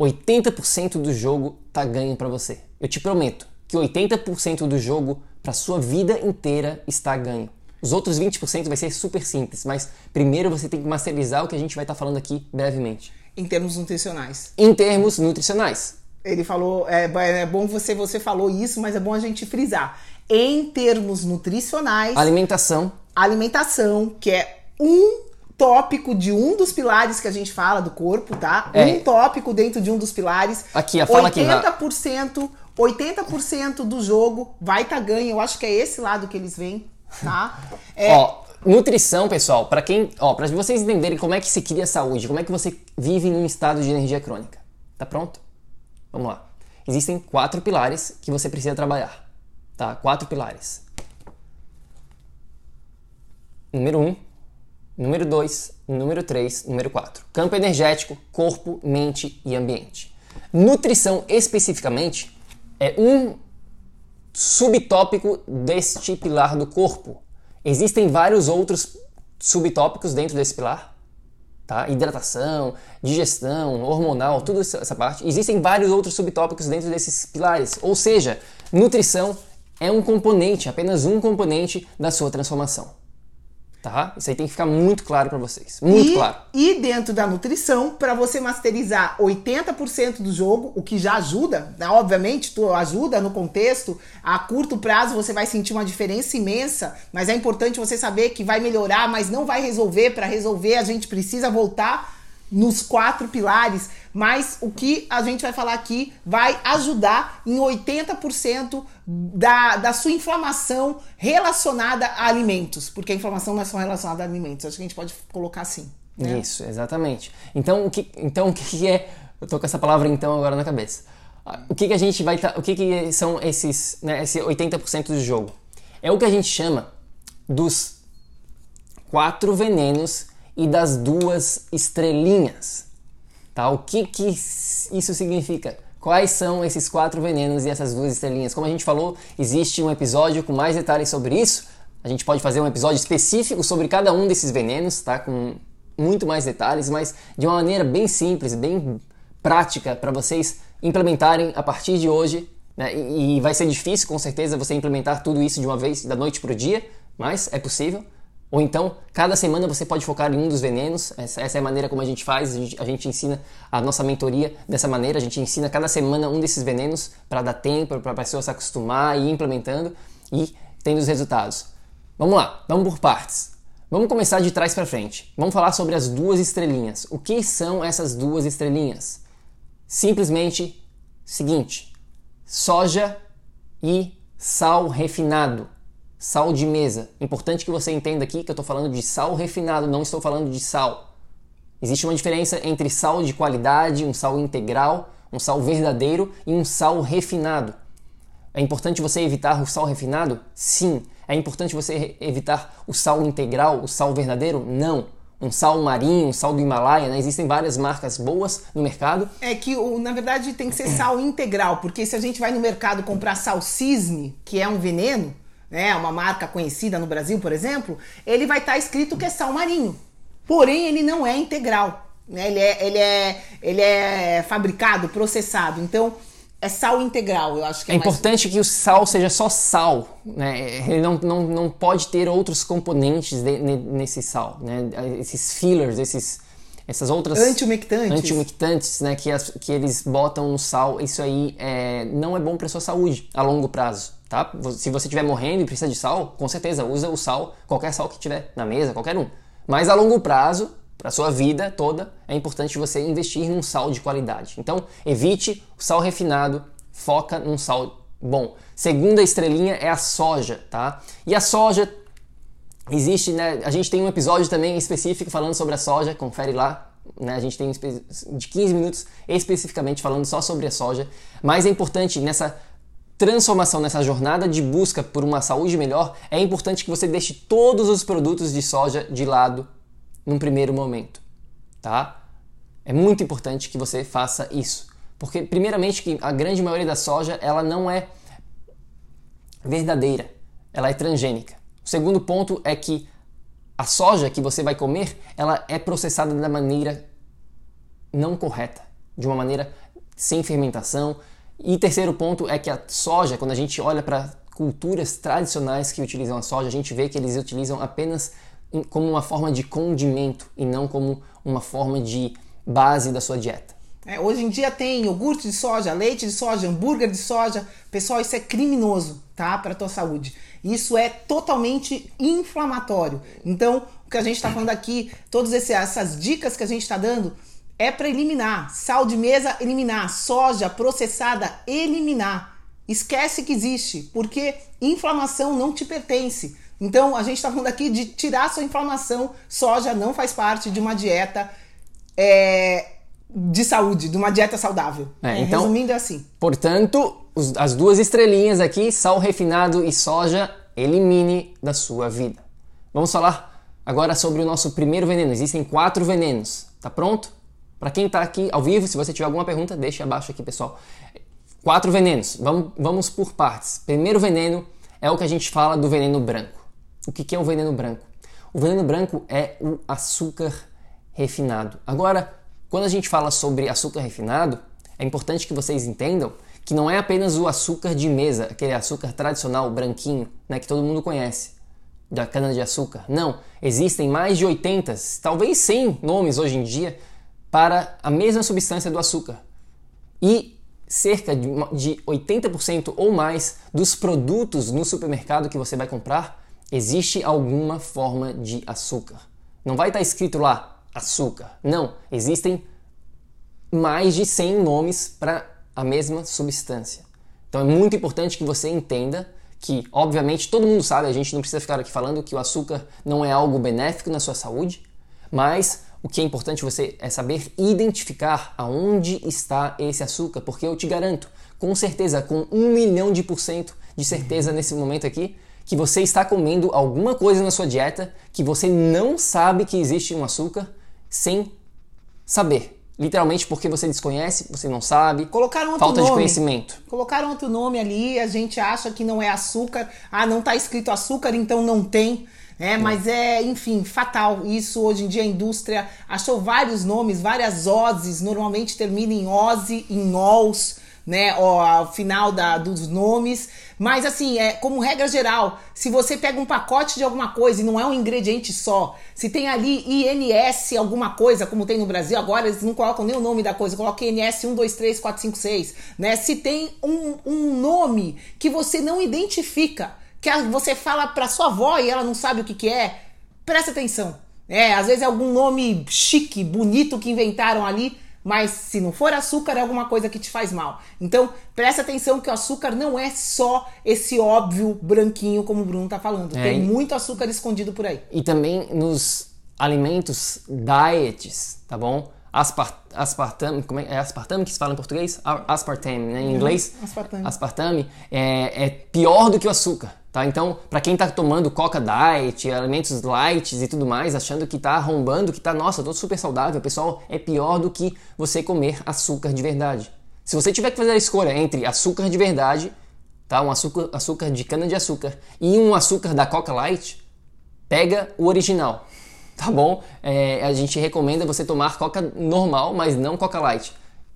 80% do jogo tá ganho para você. Eu te prometo que 80% do jogo para sua vida inteira está ganho. Os outros 20% vai ser super simples, mas primeiro você tem que masterizar o que a gente vai estar falando aqui brevemente. Em termos nutricionais. Em termos nutricionais. Ele falou, é, é bom você, você falou isso, mas é bom a gente frisar. Em termos nutricionais. Alimentação. Alimentação, que é um tópico de um dos pilares que a gente fala do corpo, tá? É. Um tópico dentro de um dos pilares. Aqui, a fala 80%, 80% do jogo vai estar tá ganho. Eu acho que é esse lado que eles vêm, tá? [laughs] É... Ó, nutrição, pessoal, para quem, ó, para vocês entenderem como é que se cria saúde, como é que você vive num estado de energia crônica. Tá pronto? Vamos lá. Existem quatro pilares que você precisa trabalhar, tá? Quatro pilares. Número um, Número 2, número 3, número 4. Campo energético, corpo, mente e ambiente. Nutrição especificamente é um subtópico deste pilar do corpo. Existem vários outros subtópicos dentro desse pilar, tá? Hidratação, digestão, hormonal, tudo essa parte. Existem vários outros subtópicos dentro desses pilares. Ou seja, nutrição é um componente, apenas um componente da sua transformação tá? Isso aí tem que ficar muito claro para vocês, muito e, claro. E dentro da nutrição, para você masterizar 80% do jogo, o que já ajuda, né? obviamente, tu ajuda no contexto, a curto prazo você vai sentir uma diferença imensa, mas é importante você saber que vai melhorar, mas não vai resolver, para resolver a gente precisa voltar nos quatro pilares, mas o que a gente vai falar aqui vai ajudar em 80% da, da sua inflamação relacionada a alimentos, porque a inflamação não é só relacionada a alimentos, acho que a gente pode colocar assim. Né? Isso, exatamente. Então o que, então, o que é. Eu tô com essa palavra então agora na cabeça. O que, que a gente vai tá, O que, que são esses, né, esse 80% do jogo? É o que a gente chama dos quatro venenos e das duas estrelinhas. Tá? O que, que isso significa? Quais são esses quatro venenos e essas duas estrelinhas? Como a gente falou, existe um episódio com mais detalhes sobre isso. A gente pode fazer um episódio específico sobre cada um desses venenos, tá? Com muito mais detalhes, mas de uma maneira bem simples, bem prática para vocês implementarem a partir de hoje. Né? E vai ser difícil, com certeza, você implementar tudo isso de uma vez, da noite para o dia, mas é possível. Ou então, cada semana você pode focar em um dos venenos. Essa, essa é a maneira como a gente faz. A gente, a gente, ensina a nossa mentoria dessa maneira. A gente ensina cada semana um desses venenos para dar tempo, para a pessoa se acostumar e ir implementando e tendo os resultados. Vamos lá, vamos por partes. Vamos começar de trás para frente. Vamos falar sobre as duas estrelinhas. O que são essas duas estrelinhas? Simplesmente seguinte: soja e sal refinado sal de mesa. Importante que você entenda aqui que eu estou falando de sal refinado, não estou falando de sal. Existe uma diferença entre sal de qualidade, um sal integral, um sal verdadeiro e um sal refinado. É importante você evitar o sal refinado? Sim. É importante você evitar o sal integral, o sal verdadeiro? Não. Um sal marinho, um sal do Himalaia, né? existem várias marcas boas no mercado. É que, na verdade, tem que ser sal integral, porque se a gente vai no mercado comprar sal cisne, que é um veneno, né, uma marca conhecida no Brasil, por exemplo, ele vai estar tá escrito que é sal marinho. Porém, ele não é integral. Né? Ele, é, ele, é, ele é fabricado, processado. Então, é sal integral, eu acho que é, é importante mais... que o sal seja só sal, né? Ele não, não, não pode ter outros componentes de, nesse sal, né? Esses fillers, esses essas outras antiumectantes, antiumectantes né, que, as, que eles botam no sal, isso aí é, não é bom para sua saúde a longo prazo, tá? Se você estiver morrendo e precisa de sal, com certeza usa o sal, qualquer sal que tiver na mesa, qualquer um. Mas a longo prazo, para sua vida toda, é importante você investir num sal de qualidade. Então, evite o sal refinado, foca num sal bom. Segunda estrelinha é a soja, tá? E a soja Existe, né? A gente tem um episódio também específico falando sobre a soja, confere lá. Né? A gente tem de 15 minutos especificamente falando só sobre a soja. Mas é importante nessa transformação, nessa jornada de busca por uma saúde melhor, é importante que você deixe todos os produtos de soja de lado num primeiro momento, tá? É muito importante que você faça isso, porque primeiramente que a grande maioria da soja ela não é verdadeira, ela é transgênica. O segundo ponto é que a soja que você vai comer, ela é processada da maneira não correta, de uma maneira sem fermentação. E terceiro ponto é que a soja, quando a gente olha para culturas tradicionais que utilizam a soja, a gente vê que eles utilizam apenas como uma forma de condimento e não como uma forma de base da sua dieta. É, hoje em dia tem iogurte de soja, leite de soja, hambúrguer de soja. Pessoal, isso é criminoso, tá? Para a tua saúde. Isso é totalmente inflamatório. Então, o que a gente está falando aqui, todas essas dicas que a gente está dando, é para eliminar. Sal de mesa, eliminar. Soja processada, eliminar. Esquece que existe, porque inflamação não te pertence. Então, a gente está falando aqui de tirar sua inflamação. Soja não faz parte de uma dieta é, de saúde, de uma dieta saudável. É, então, Resumindo, é assim. Portanto, as duas estrelinhas aqui, sal refinado e soja, elimine da sua vida. Vamos falar agora sobre o nosso primeiro veneno. Existem quatro venenos. Tá pronto? Para quem está aqui ao vivo, se você tiver alguma pergunta, deixe abaixo aqui, pessoal. Quatro venenos. Vamos, vamos por partes. Primeiro veneno é o que a gente fala do veneno branco. O que, que é o veneno branco? O veneno branco é o açúcar refinado. Agora, quando a gente fala sobre açúcar refinado, é importante que vocês entendam que não é apenas o açúcar de mesa, aquele açúcar tradicional branquinho, né, que todo mundo conhece, da cana de açúcar. Não, existem mais de 80, talvez 100 nomes hoje em dia para a mesma substância do açúcar. E cerca de 80% ou mais dos produtos no supermercado que você vai comprar existe alguma forma de açúcar. Não vai estar escrito lá açúcar. Não, existem mais de 100 nomes para a mesma substância. Então é muito importante que você entenda que, obviamente, todo mundo sabe, a gente não precisa ficar aqui falando que o açúcar não é algo benéfico na sua saúde, mas o que é importante você é saber identificar aonde está esse açúcar, porque eu te garanto, com certeza, com um milhão de por cento de certeza nesse momento aqui, que você está comendo alguma coisa na sua dieta que você não sabe que existe um açúcar sem saber. Literalmente porque você desconhece, você não sabe. Colocaram outro falta nome. de conhecimento. Colocaram outro nome ali, a gente acha que não é açúcar. Ah, não está escrito açúcar, então não tem. É, mas é, enfim, fatal. Isso hoje em dia a indústria achou vários nomes, várias oses, normalmente termina em ose, em ols né, ó, ao final da, dos nomes. Mas assim, é como regra geral, se você pega um pacote de alguma coisa e não é um ingrediente só, se tem ali INS alguma coisa, como tem no Brasil, agora eles não colocam nem o nome da coisa, colocam INS 1, 2, 3, 4, 5, 6, né? Se tem um, um nome que você não identifica, que você fala pra sua avó e ela não sabe o que, que é, presta atenção. É, às vezes é algum nome chique, bonito que inventaram ali, mas se não for açúcar, é alguma coisa que te faz mal. Então, presta atenção que o açúcar não é só esse óbvio branquinho, como o Bruno tá falando. É, Tem muito açúcar escondido por aí. E também nos alimentos diets, tá bom? Aspart aspartame, como é, é aspartame que se fala em português? Aspartame, né? Em uhum. inglês, aspartame, aspartame é, é pior do que o açúcar. Tá? Então, para quem está tomando Coca Diet, alimentos light e tudo mais, achando que está arrombando, que está, nossa, tô super saudável, pessoal, é pior do que você comer açúcar de verdade. Se você tiver que fazer a escolha entre açúcar de verdade, tá? um açúcar, açúcar de cana de açúcar e um açúcar da Coca Light, pega o original, [laughs] tá bom? É, a gente recomenda você tomar Coca normal, mas não Coca Light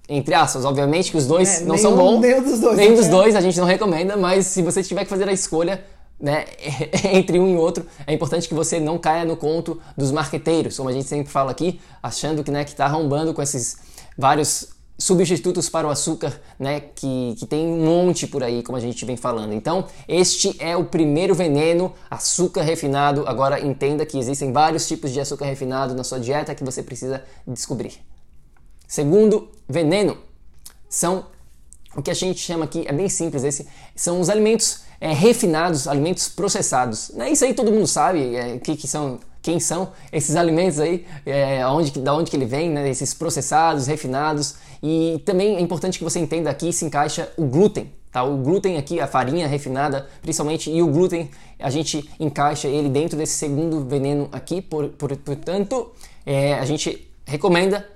entre aspas, obviamente que os dois é, não são bons. Nenhum dos dois. Nenhum dos né? dois a gente não recomenda, mas se você tiver que fazer a escolha né, [laughs] entre um e outro, é importante que você não caia no conto dos marqueteiros, como a gente sempre fala aqui, achando que né, está arrombando com esses vários substitutos para o açúcar, né, que, que tem um monte por aí, como a gente vem falando. Então, este é o primeiro veneno, açúcar refinado. Agora entenda que existem vários tipos de açúcar refinado na sua dieta que você precisa descobrir. Segundo veneno são o que a gente chama aqui, é bem simples esse, são os alimentos é, refinados, alimentos processados. Né? Isso aí todo mundo sabe é, que, que são, quem são esses alimentos aí, é, onde, da onde que ele vem, né? esses processados, refinados. E também é importante que você entenda aqui se encaixa o glúten. Tá? O glúten aqui, a farinha refinada, principalmente, e o glúten a gente encaixa ele dentro desse segundo veneno aqui. Por, por, portanto, é, a gente recomenda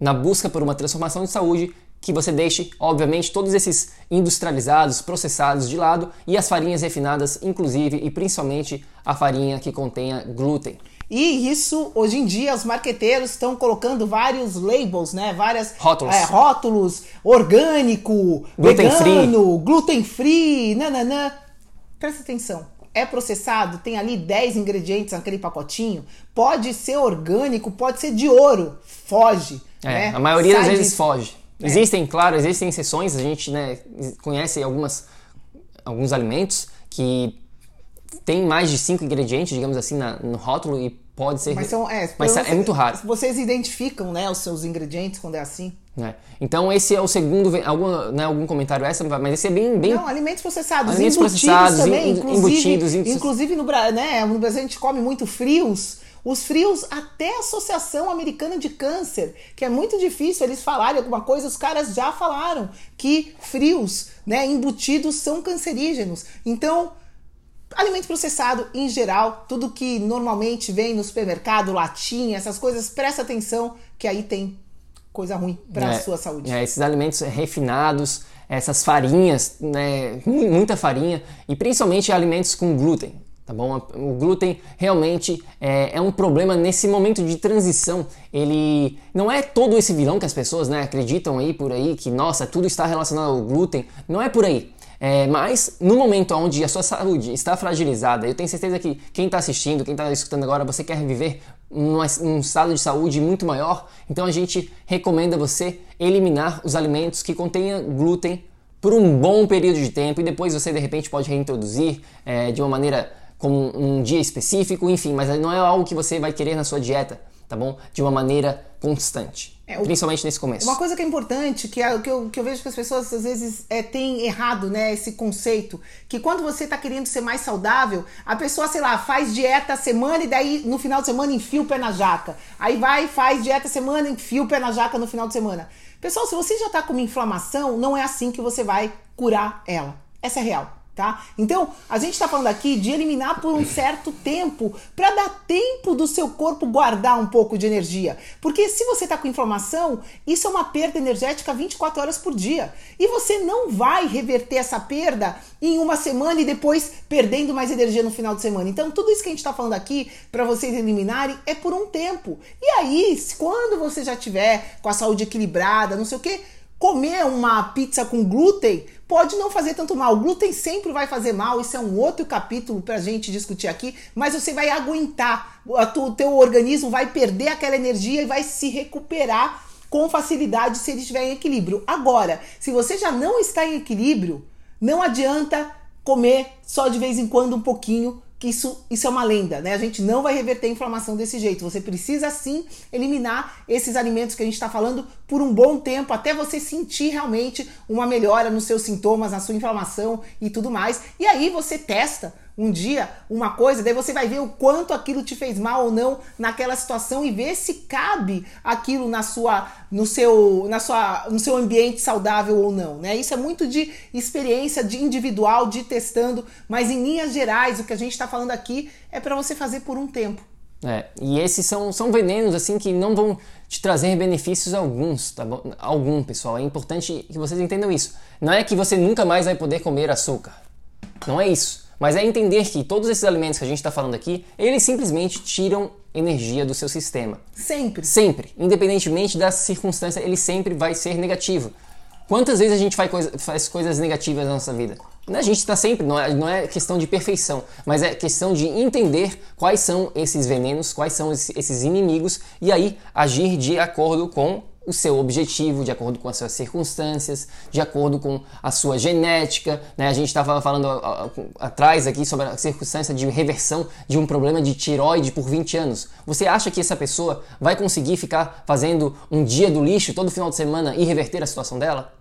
na busca por uma transformação de saúde, que você deixe, obviamente, todos esses industrializados, processados de lado e as farinhas refinadas, inclusive e principalmente a farinha que contenha glúten. E isso, hoje em dia, os marqueteiros estão colocando vários labels, né? Várias rótulos, é, rótulos orgânico, gluten vegano, free. gluten free, nananã. presta atenção. É processado, tem ali 10 ingredientes naquele pacotinho. Pode ser orgânico, pode ser de ouro. Foge. É, né? a maioria Sai das vezes disso. foge. É. Existem, claro, existem exceções, a gente né, conhece algumas, alguns alimentos que tem mais de cinco ingredientes, digamos assim, na- no rótulo e pode ser. Mas, são, é, mas é muito raro. Vocês identificam né, os seus ingredientes quando é assim? né? Então esse é o segundo, algum, né, algum comentário essa, mas esse é bem, bem Não, alimentos processados, Alimentos embutidos processados, também, em- inclusive, embutidos, em- inclusive no, né, no Brasil a gente come muito frios. Os frios, até a Associação Americana de Câncer, que é muito difícil eles falarem alguma coisa, os caras já falaram que frios, né, embutidos são cancerígenos. Então, alimento processado em geral, tudo que normalmente vem no supermercado, latinha, essas coisas, presta atenção que aí tem coisa ruim para a É, sua saúde. é, esses alimentos refinados, essas farinhas, né, mu- muita farinha e principalmente alimentos com glúten. Tá bom? O glúten realmente é, é um problema nesse momento de transição. Ele não é todo esse vilão que as pessoas né, acreditam aí por aí que nossa tudo está relacionado ao glúten. Não é por aí. É, mas no momento onde a sua saúde está fragilizada, eu tenho certeza que quem está assistindo, quem está escutando agora, você quer viver num estado de saúde muito maior, então a gente recomenda você eliminar os alimentos que contenham glúten por um bom período de tempo e depois você de repente pode reintroduzir é, de uma maneira como um dia específico, enfim, mas não é algo que você vai querer na sua dieta, tá bom? De uma maneira constante, É, o- principalmente nesse começo. Uma coisa que é importante, que, é, que, eu, que eu vejo que as pessoas às vezes é, têm errado, né? Esse conceito. Que quando você tá querendo ser mais saudável, a pessoa, sei lá, faz dieta a semana e daí no final de semana enfia o pé na jaca. Aí vai, faz dieta a semana, enfia o pé na jaca no final de semana. Pessoal, se você já tá com uma inflamação, não é assim que você vai curar ela. Essa é real. Tá? Então, a gente está falando aqui de eliminar por um certo tempo, para dar tempo do seu corpo guardar um pouco de energia. Porque se você está com inflamação, isso é uma perda energética 24 horas por dia. E você não vai reverter essa perda em uma semana e depois perdendo mais energia no final de semana. Então, tudo isso que a gente está falando aqui para vocês eliminarem é por um tempo. E aí, quando você já tiver com a saúde equilibrada, não sei o que, comer uma pizza com glúten pode não fazer tanto mal. O glúten sempre vai fazer mal, isso é um outro capítulo pra gente discutir aqui, mas você vai aguentar, o teu organismo vai perder aquela energia e vai se recuperar com facilidade se ele estiver em equilíbrio. Agora, se você já não está em equilíbrio, não adianta comer só de vez em quando um pouquinho, que isso, isso é uma lenda, né? A gente não vai reverter a inflamação desse jeito. Você precisa sim eliminar esses alimentos que a gente está falando por um bom tempo, até você sentir realmente uma melhora nos seus sintomas, na sua inflamação e tudo mais. E aí você testa um dia uma coisa, daí você vai ver o quanto aquilo te fez mal ou não naquela situação e ver se cabe aquilo na sua, no seu, na sua, no seu ambiente saudável ou não, né? Isso é muito de experiência, de individual, de testando, mas em linhas gerais o que a gente está falando aqui é para você fazer por um tempo. É, e esses são, são venenos assim que não vão te trazer benefícios alguns, tá bom? Algum, pessoal. É importante que vocês entendam isso. Não é que você nunca mais vai poder comer açúcar. Não é isso. Mas é entender que todos esses alimentos que a gente está falando aqui, eles simplesmente tiram energia do seu sistema. Sempre. Sempre. Independentemente da circunstância, ele sempre vai ser negativo. Quantas vezes a gente faz, coisa, faz coisas negativas na nossa vida? A gente está sempre, não é, não é questão de perfeição, mas é questão de entender quais são esses venenos, quais são esses inimigos e aí agir de acordo com o seu objetivo, de acordo com as suas circunstâncias, de acordo com a sua genética. Né? A gente estava falando atrás aqui sobre a circunstância de reversão de um problema de tiroide por 20 anos. Você acha que essa pessoa vai conseguir ficar fazendo um dia do lixo todo final de semana e reverter a situação dela?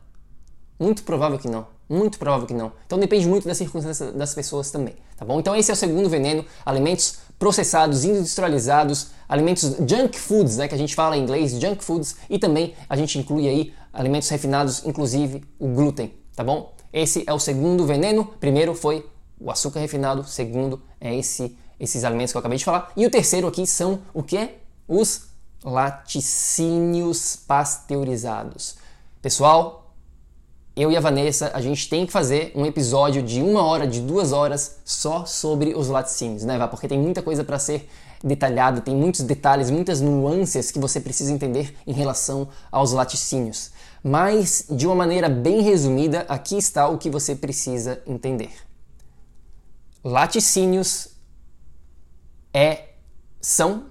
Muito provável que não. Muito provável que não. Então depende muito da circunstância das pessoas também, tá bom? Então esse é o segundo veneno, alimentos processados, industrializados, alimentos junk foods, né, que a gente fala em inglês, junk foods, e também a gente inclui aí alimentos refinados, inclusive o glúten, tá bom? Esse é o segundo veneno. Primeiro foi o açúcar refinado, segundo é esse esses alimentos que eu acabei de falar, e o terceiro aqui são o que? Os laticínios pasteurizados. Pessoal, eu e a Vanessa, a gente tem que fazer um episódio de uma hora, de duas horas só sobre os laticínios, né, Vá? Porque tem muita coisa para ser detalhada, tem muitos detalhes, muitas nuances que você precisa entender em relação aos laticínios. Mas, de uma maneira bem resumida, aqui está o que você precisa entender. laticínios é são,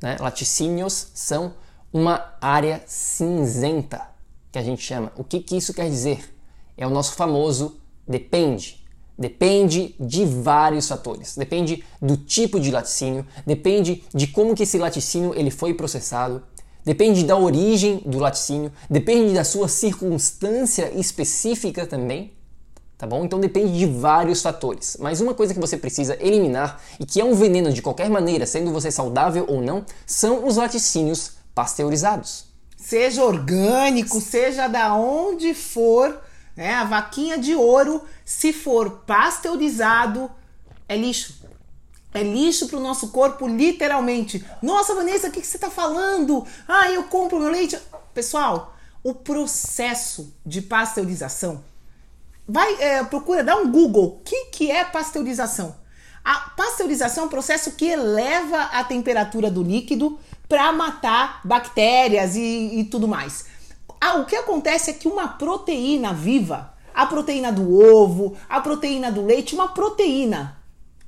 né? Laticínios são uma área cinzenta que a gente chama. O que, que isso quer dizer? É o nosso famoso depende. Depende de vários fatores. Depende do tipo de laticínio, depende de como que esse laticínio ele foi processado, depende da origem do laticínio, depende da sua circunstância específica também, tá bom? Então depende de vários fatores. Mas uma coisa que você precisa eliminar e que é um veneno de qualquer maneira, sendo você saudável ou não, são os laticínios pasteurizados. Seja orgânico, seja da onde for, né? A vaquinha de ouro, se for pasteurizado, é lixo. É lixo para o nosso corpo, literalmente. Nossa, Vanessa, o que, que você está falando? Ah, eu compro meu leite. Pessoal, o processo de pasteurização, vai, é, procura, dá um Google. O que, que é pasteurização? A pasteurização é um processo que eleva a temperatura do líquido para matar bactérias e, e tudo mais. Ah, o que acontece é que uma proteína viva, a proteína do ovo, a proteína do leite, uma proteína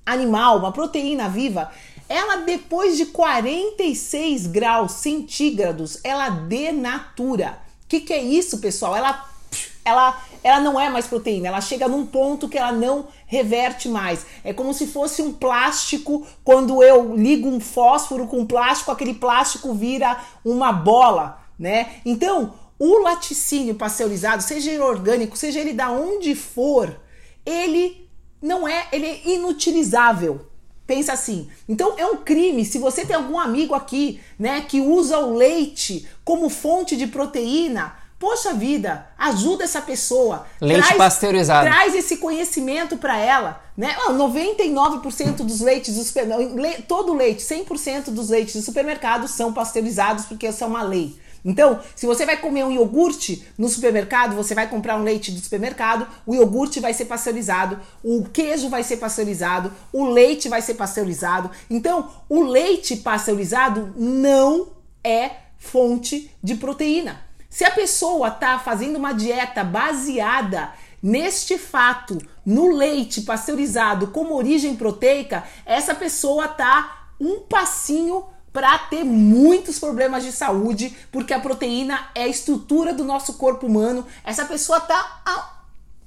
animal, uma proteína viva, ela depois de 46 graus centígrados, ela denatura. O que, que é isso, pessoal? Ela, ela, ela não é mais proteína, ela chega num ponto que ela não reverte mais. É como se fosse um plástico, quando eu ligo um fósforo com plástico, aquele plástico vira uma bola, né? Então, o laticínio pasteurizado, seja ele orgânico, seja ele da onde for, ele não é, ele é inutilizável. Pensa assim. Então é um crime se você tem algum amigo aqui, né, que usa o leite como fonte de proteína. Poxa vida, ajuda essa pessoa. Leite traz, pasteurizado. Traz esse conhecimento para ela, né? 99% dos leites do supermercado, todo leite, 100% dos leites do supermercado são pasteurizados porque essa é uma lei. Então, se você vai comer um iogurte no supermercado, você vai comprar um leite do supermercado, o iogurte vai ser pasteurizado, o queijo vai ser pasteurizado, o leite vai ser pasteurizado. Então, o leite pasteurizado não é fonte de proteína. Se a pessoa está fazendo uma dieta baseada neste fato, no leite pasteurizado como origem proteica, essa pessoa está um passinho para ter muitos problemas de saúde, porque a proteína é a estrutura do nosso corpo humano. Essa pessoa tá a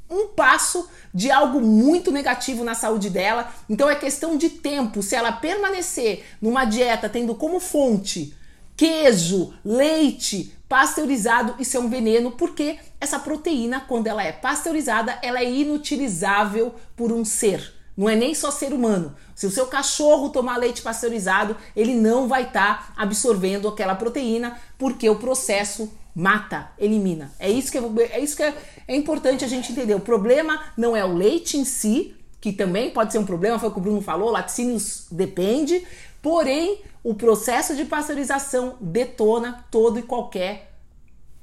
um passo de algo muito negativo na saúde dela. Então é questão de tempo. Se ela permanecer numa dieta tendo como fonte queijo, leite, pasteurizado, isso é um veneno, porque essa proteína, quando ela é pasteurizada, ela é inutilizável por um ser. Não é nem só ser humano. Se o seu cachorro tomar leite pasteurizado, ele não vai estar tá absorvendo aquela proteína, porque o processo mata, elimina. É isso que é, é isso que é, é importante a gente entender. O problema não é o leite em si, que também pode ser um problema, foi o que o Bruno falou, laticínios depende, porém o processo de pasteurização detona todo e qualquer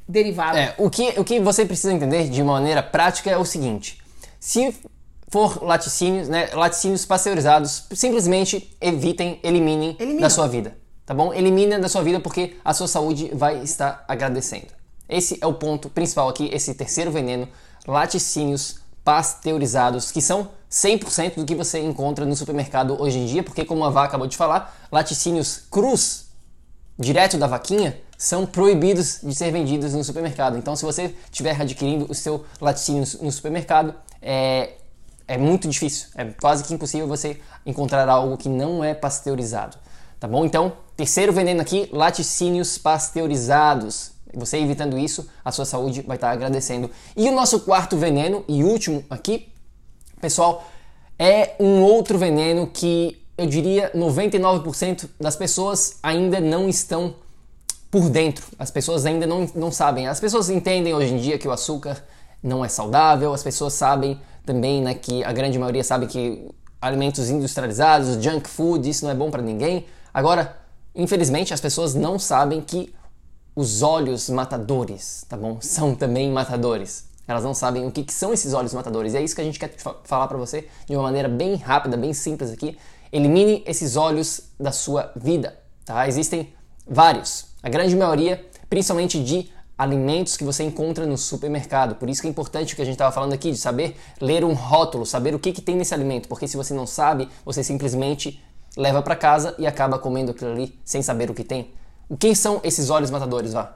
derivado. É, o que, o que você precisa entender de maneira prática é o seguinte: se for laticínios, né, laticínios pasteurizados, simplesmente evitem, eliminem Elimina. da sua vida, tá bom? Eliminem da sua vida porque a sua saúde vai estar agradecendo. Esse é o ponto principal aqui, esse terceiro veneno, laticínios pasteurizados, que são 100% do que você encontra no supermercado hoje em dia, porque como a Vá acabou de falar, laticínios crus, direto da vaquinha, são proibidos de ser vendidos no supermercado. Então, se você estiver adquirindo o seu laticínio no supermercado, é, é muito difícil, é quase que impossível você encontrar algo que não é pasteurizado, tá bom? Então, terceiro veneno aqui, laticínios pasteurizados. Você evitando isso, a sua saúde vai estar agradecendo. E o nosso quarto veneno e último aqui, pessoal, é um outro veneno que eu diria 99% das pessoas ainda não estão por dentro. As pessoas ainda não, não sabem. As pessoas entendem hoje em dia que o açúcar não é saudável, as pessoas sabem também né, que a grande maioria sabe que alimentos industrializados, junk food, isso não é bom para ninguém. Agora, infelizmente, as pessoas não sabem que os óleos matadores, tá bom? São também matadores. Elas não sabem o que, que são esses óleos matadores. E é isso que a gente quer falar para você de uma maneira bem rápida, bem simples aqui. Elimine esses óleos da sua vida, tá? Existem vários. A grande maioria, principalmente de alimentos que você encontra no supermercado. Por isso que é importante o que a gente estava falando aqui, de saber ler um rótulo, saber o que, que tem nesse alimento, porque se você não sabe, você simplesmente leva para casa e acaba comendo aquilo ali sem saber o que tem. O que são esses óleos matadores, vá?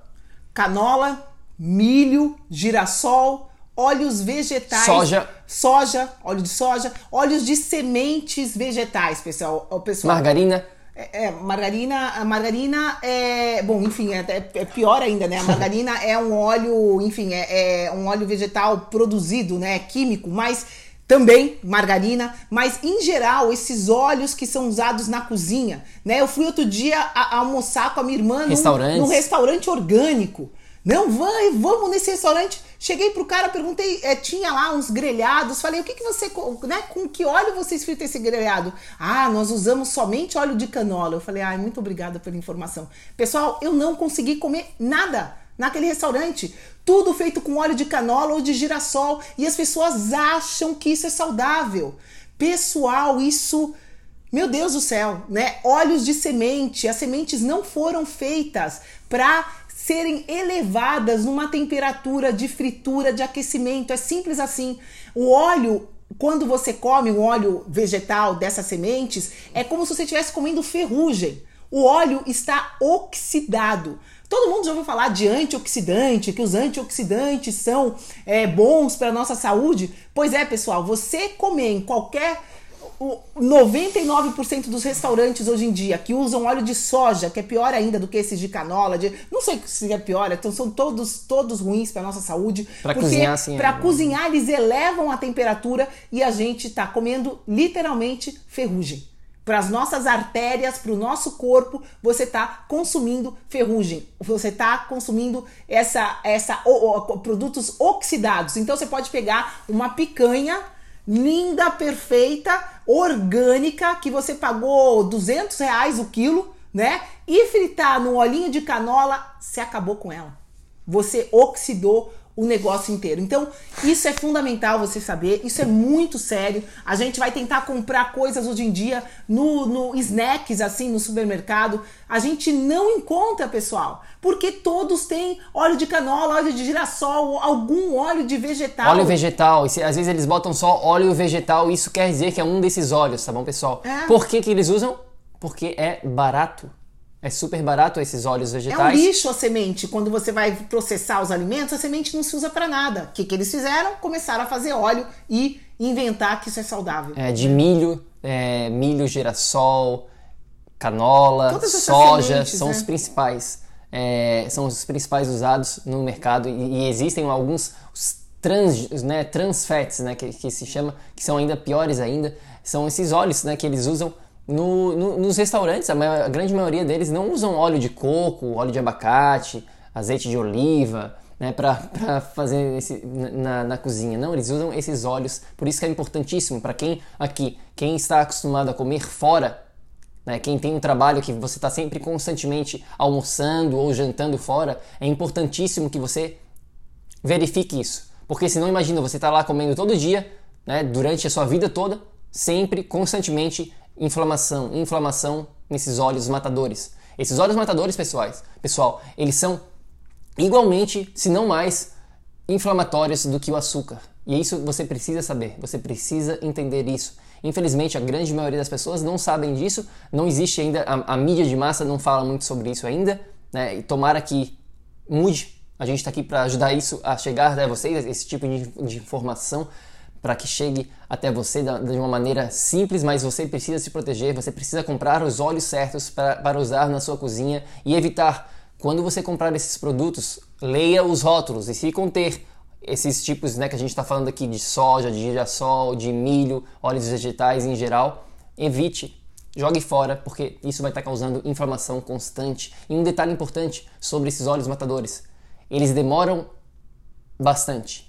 Canola, milho, girassol, óleos vegetais, soja, soja, óleo de soja, óleos de sementes vegetais, pessoal. O pessoal margarina. É, é, margarina, a margarina é, bom, enfim, é, é, é pior ainda, né? A margarina [laughs] é um óleo, enfim, é, é um óleo vegetal produzido, né? Químico, mas também margarina, mas em geral esses óleos que são usados na cozinha, né? Eu fui outro dia a, a almoçar com a minha irmã num, num restaurante orgânico. Não, vai, vamos nesse restaurante. Cheguei pro cara, perguntei, é, tinha lá uns grelhados. Falei, o que, que você, né? Com que óleo você frita esse grelhado? Ah, nós usamos somente óleo de canola. Eu falei, ai, muito obrigada pela informação. Pessoal, eu não consegui comer nada naquele restaurante. Tudo feito com óleo de canola ou de girassol. E as pessoas acham que isso é saudável. Pessoal, isso. Meu Deus do céu, né? Óleos de semente. As sementes não foram feitas para serem elevadas numa temperatura de fritura, de aquecimento. É simples assim. O óleo quando você come um óleo vegetal dessas sementes, é como se você estivesse comendo ferrugem. O óleo está oxidado. Todo mundo já ouviu falar de antioxidante, que os antioxidantes são é, bons para a nossa saúde. Pois é, pessoal, você comer em qualquer o 99% dos restaurantes hoje em dia que usam óleo de soja, que é pior ainda do que esses de canola, de, não sei se é pior, então são todos todos ruins para nossa saúde. Para cozinhar assim. Para é, cozinhar eles elevam a temperatura e a gente está comendo literalmente ferrugem. Para as nossas artérias, para o nosso corpo, você está consumindo ferrugem, você está consumindo essa, essa o, o, produtos oxidados. Então você pode pegar uma picanha linda, perfeita, orgânica, que você pagou 200 reais o quilo, né? E fritar no olhinho de canola, você acabou com ela. Você oxidou o negócio inteiro. Então, isso é fundamental você saber, isso é muito sério. A gente vai tentar comprar coisas hoje em dia no, no snacks, assim, no supermercado. A gente não encontra, pessoal, porque todos têm óleo de canola, óleo de girassol, algum óleo de vegetal. Óleo vegetal, às vezes eles botam só óleo vegetal, isso quer dizer que é um desses óleos, tá bom, pessoal? É. Por que, que eles usam? Porque é barato. É super barato esses óleos vegetais. É um lixo a semente. Quando você vai processar os alimentos, a semente não se usa para nada. O que, que eles fizeram? Começaram a fazer óleo e inventar que isso é saudável. É, de milho, é, milho, girassol, canola, soja, sementes, são né? os principais. É, são os principais usados no mercado e, e existem alguns trans, né, trans fats, né, que, que se chama, que são ainda piores ainda. São esses óleos né, que eles usam no, no, nos restaurantes, a, maior, a, grande maioria deles não usam óleo de coco, óleo de abacate, azeite de oliva, né, para fazer esse, na, na, cozinha. Não, eles usam esses óleos. Por isso que é importantíssimo para quem aqui, quem está acostumado a comer fora, né, quem tem um trabalho que você está sempre constantemente almoçando ou jantando fora, é importantíssimo que você verifique isso. Porque senão imagina, você está lá comendo todo dia, né, durante a sua vida toda, sempre, constantemente inflamação, inflamação nesses óleos matadores. Esses óleos matadores, pessoais, pessoal, eles são igualmente, se não mais, inflamatórios do que o açúcar. E isso você precisa saber, você precisa entender isso. Infelizmente, a grande maioria das pessoas não sabem disso, não existe ainda, a, a mídia de massa não fala muito sobre isso ainda, né? E tomara que mude. A gente está aqui para ajudar isso a chegar até vocês, esse tipo de, de informação para que chegue até você de uma maneira simples, mas você precisa se proteger, você precisa comprar os óleos certos para, usar na sua cozinha e evitar, quando você comprar esses produtos, leia os rótulos e se conter esses tipos né, que a gente está falando aqui de soja, de girassol, de milho, óleos vegetais em geral, evite, jogue fora, porque isso vai estar tá causando inflamação constante. E um detalhe importante sobre esses óleos matadores: eles demoram bastante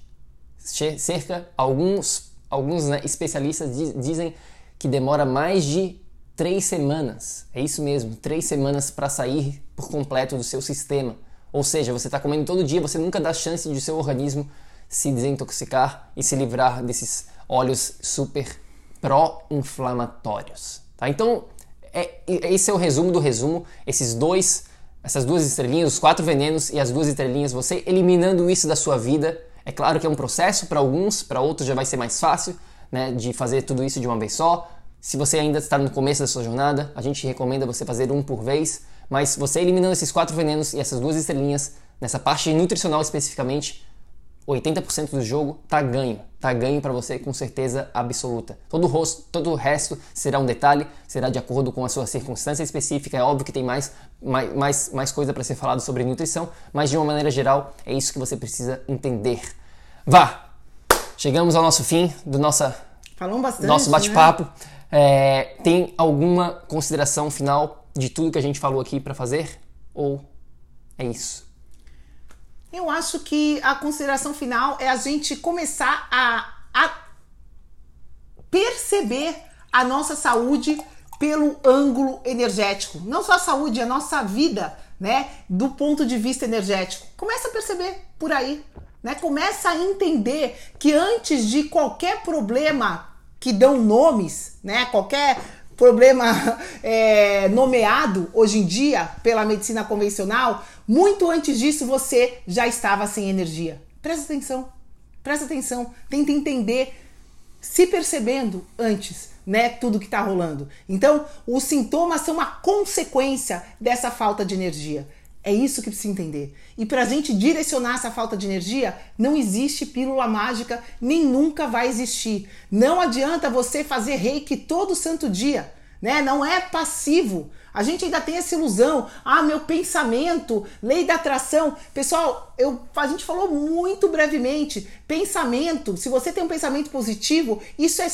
cerca, alguns, alguns né, especialistas diz, dizem que demora mais de três semanas. É isso mesmo, três semanas para sair por completo do seu sistema. Ou seja, você está comendo todo dia, você nunca dá chance de seu organismo se desintoxicar e se livrar desses óleos super pró-inflamatórios. Tá? Então, é, esse é o resumo do resumo. Esses dois essas duas estrelinhas, os quatro venenos e as duas estrelinhas, você eliminando isso da sua vida. É claro que é um processo para alguns, para outros já vai ser mais fácil, né, de fazer tudo isso de uma vez só. Se você ainda está no começo da sua jornada, a gente recomenda você fazer um por vez, mas você eliminando esses quatro venenos e essas duas estrelinhas, nessa parte nutricional especificamente, 80% do jogo tá ganho, tá ganho para você com certeza absoluta. Todo o, rosto, todo o resto será um detalhe, será de acordo com a sua circunstância específica. É óbvio que tem mais, mais, mais, mais coisa para ser falado sobre nutrição, mas de uma maneira geral é isso que você precisa entender. Vá! Chegamos ao nosso fim do nossa, bastante, nosso bate-papo. Né? É, tem alguma consideração final de tudo que a gente falou aqui para fazer? Ou é isso? Eu acho que a consideração final é a gente começar a, a perceber a nossa saúde pelo ângulo energético. Não só a saúde, a nossa vida, né? Do ponto de vista energético. Começa a perceber por aí. Né? Começa a entender que antes de qualquer problema que dão nomes, né? Qualquer problema [laughs] é, nomeado hoje em dia pela medicina convencional, muito antes disso você já estava sem energia. Presta atenção, presta atenção, tenta entender, se percebendo antes, né, tudo que está rolando. Então, os sintomas são uma consequência dessa falta de energia. É isso que precisa entender. E para a gente direcionar essa falta de energia, não existe pílula mágica, nem nunca vai existir. Não adianta você fazer reiki todo santo dia né? Não é passivo. A gente ainda tem essa ilusão. Ah, meu pensamento, lei da atração. Pessoal, eu, a gente falou muito brevemente. Pensamento, se você tem um pensamento positivo, isso é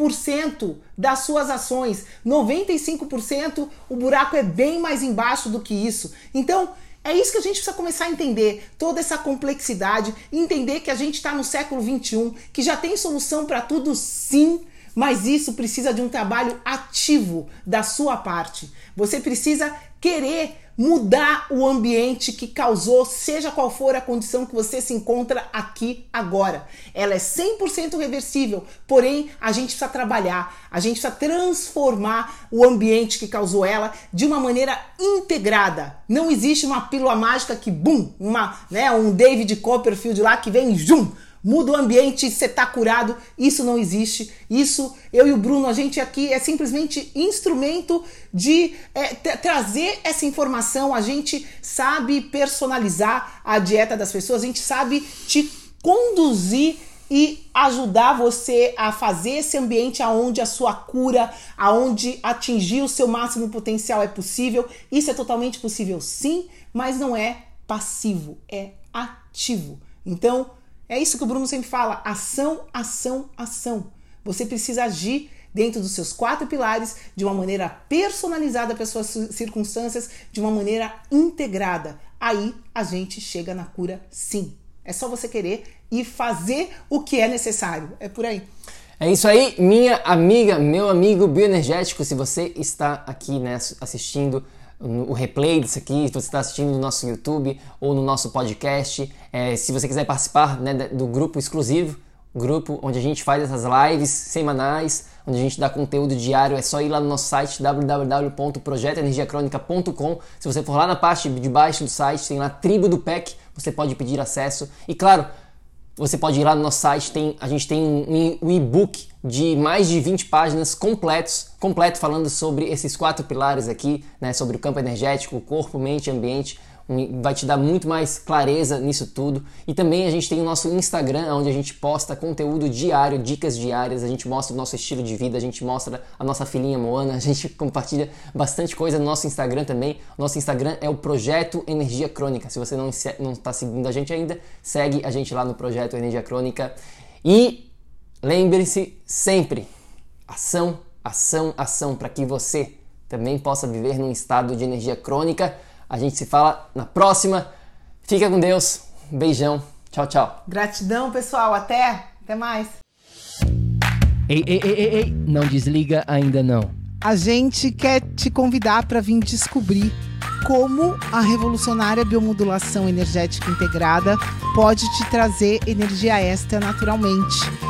5% das suas ações. 95% o buraco é bem mais embaixo do que isso. Então, é isso que a gente precisa começar a entender, toda essa complexidade, entender que a gente está no século 21, que já tem solução para tudo sim, mas isso precisa de um trabalho ativo da sua parte. Você precisa querer mudar o ambiente que causou, seja qual for a condição que você se encontra aqui agora. Ela é 100% reversível, porém a gente precisa trabalhar, a gente precisa transformar o ambiente que causou ela de uma maneira integrada. Não existe uma pílula mágica que, bum, uma, né, um David Copperfield lá que vem, jum, muda o ambiente você tá curado. Isso não existe. Isso, eu e o Bruno, a gente aqui é simplesmente instrumento de é, trazer essa informação. A gente sabe personalizar a dieta das pessoas, a gente sabe te conduzir e ajudar você a fazer esse ambiente aonde a sua cura, aonde atingir o seu máximo potencial é possível. Isso é totalmente possível, sim, mas não é passivo, é ativo. Então, é isso que o Bruno sempre fala: ação, ação, ação. Você precisa agir dentro dos seus quatro pilares de uma maneira personalizada para suas circunstâncias, de uma maneira integrada. Aí a gente chega na cura sim. É só você querer e fazer o que é necessário. É por aí. É isso aí, minha amiga, meu amigo bioenergético. Se você está aqui né, assistindo o replay disso aqui, se você está assistindo no nosso YouTube ou no nosso podcast. É, se você quiser participar né, do grupo exclusivo, grupo onde a gente faz essas lives semanais, onde a gente dá conteúdo diário, é só ir lá no nosso site www.projetoenergiacronica.com. Se você for lá na parte de baixo do site, tem lá tribo do PEC, você pode pedir acesso. E claro, você pode ir lá no nosso site, tem, a gente tem um, um e-book de mais de 20 páginas completos, completo falando sobre esses quatro pilares aqui, né, sobre o campo energético, corpo, mente, ambiente, vai te dar muito mais clareza nisso tudo. E também a gente tem o nosso Instagram, onde a gente posta conteúdo diário, dicas diárias, a gente mostra o nosso estilo de vida, a gente mostra a nossa filhinha Moana, [laughs] a gente compartilha bastante coisa no nosso Instagram também. Nosso Instagram é o Projeto Energia Crônica. Se você não está seguindo a gente ainda, segue a gente lá no Projeto Energia Crônica. E lembre-se sempre, ação, ação, ação, para que você também possa viver num estado de energia crônica a gente se fala na próxima. Fica com Deus. Beijão. Tchau, tchau. Gratidão, pessoal. Até. Até mais. Ei, ei, ei, ei, ei. Não desliga ainda não. A gente quer te convidar para vir descobrir como a revolucionária biomodulação energética integrada pode te trazer energia extra naturalmente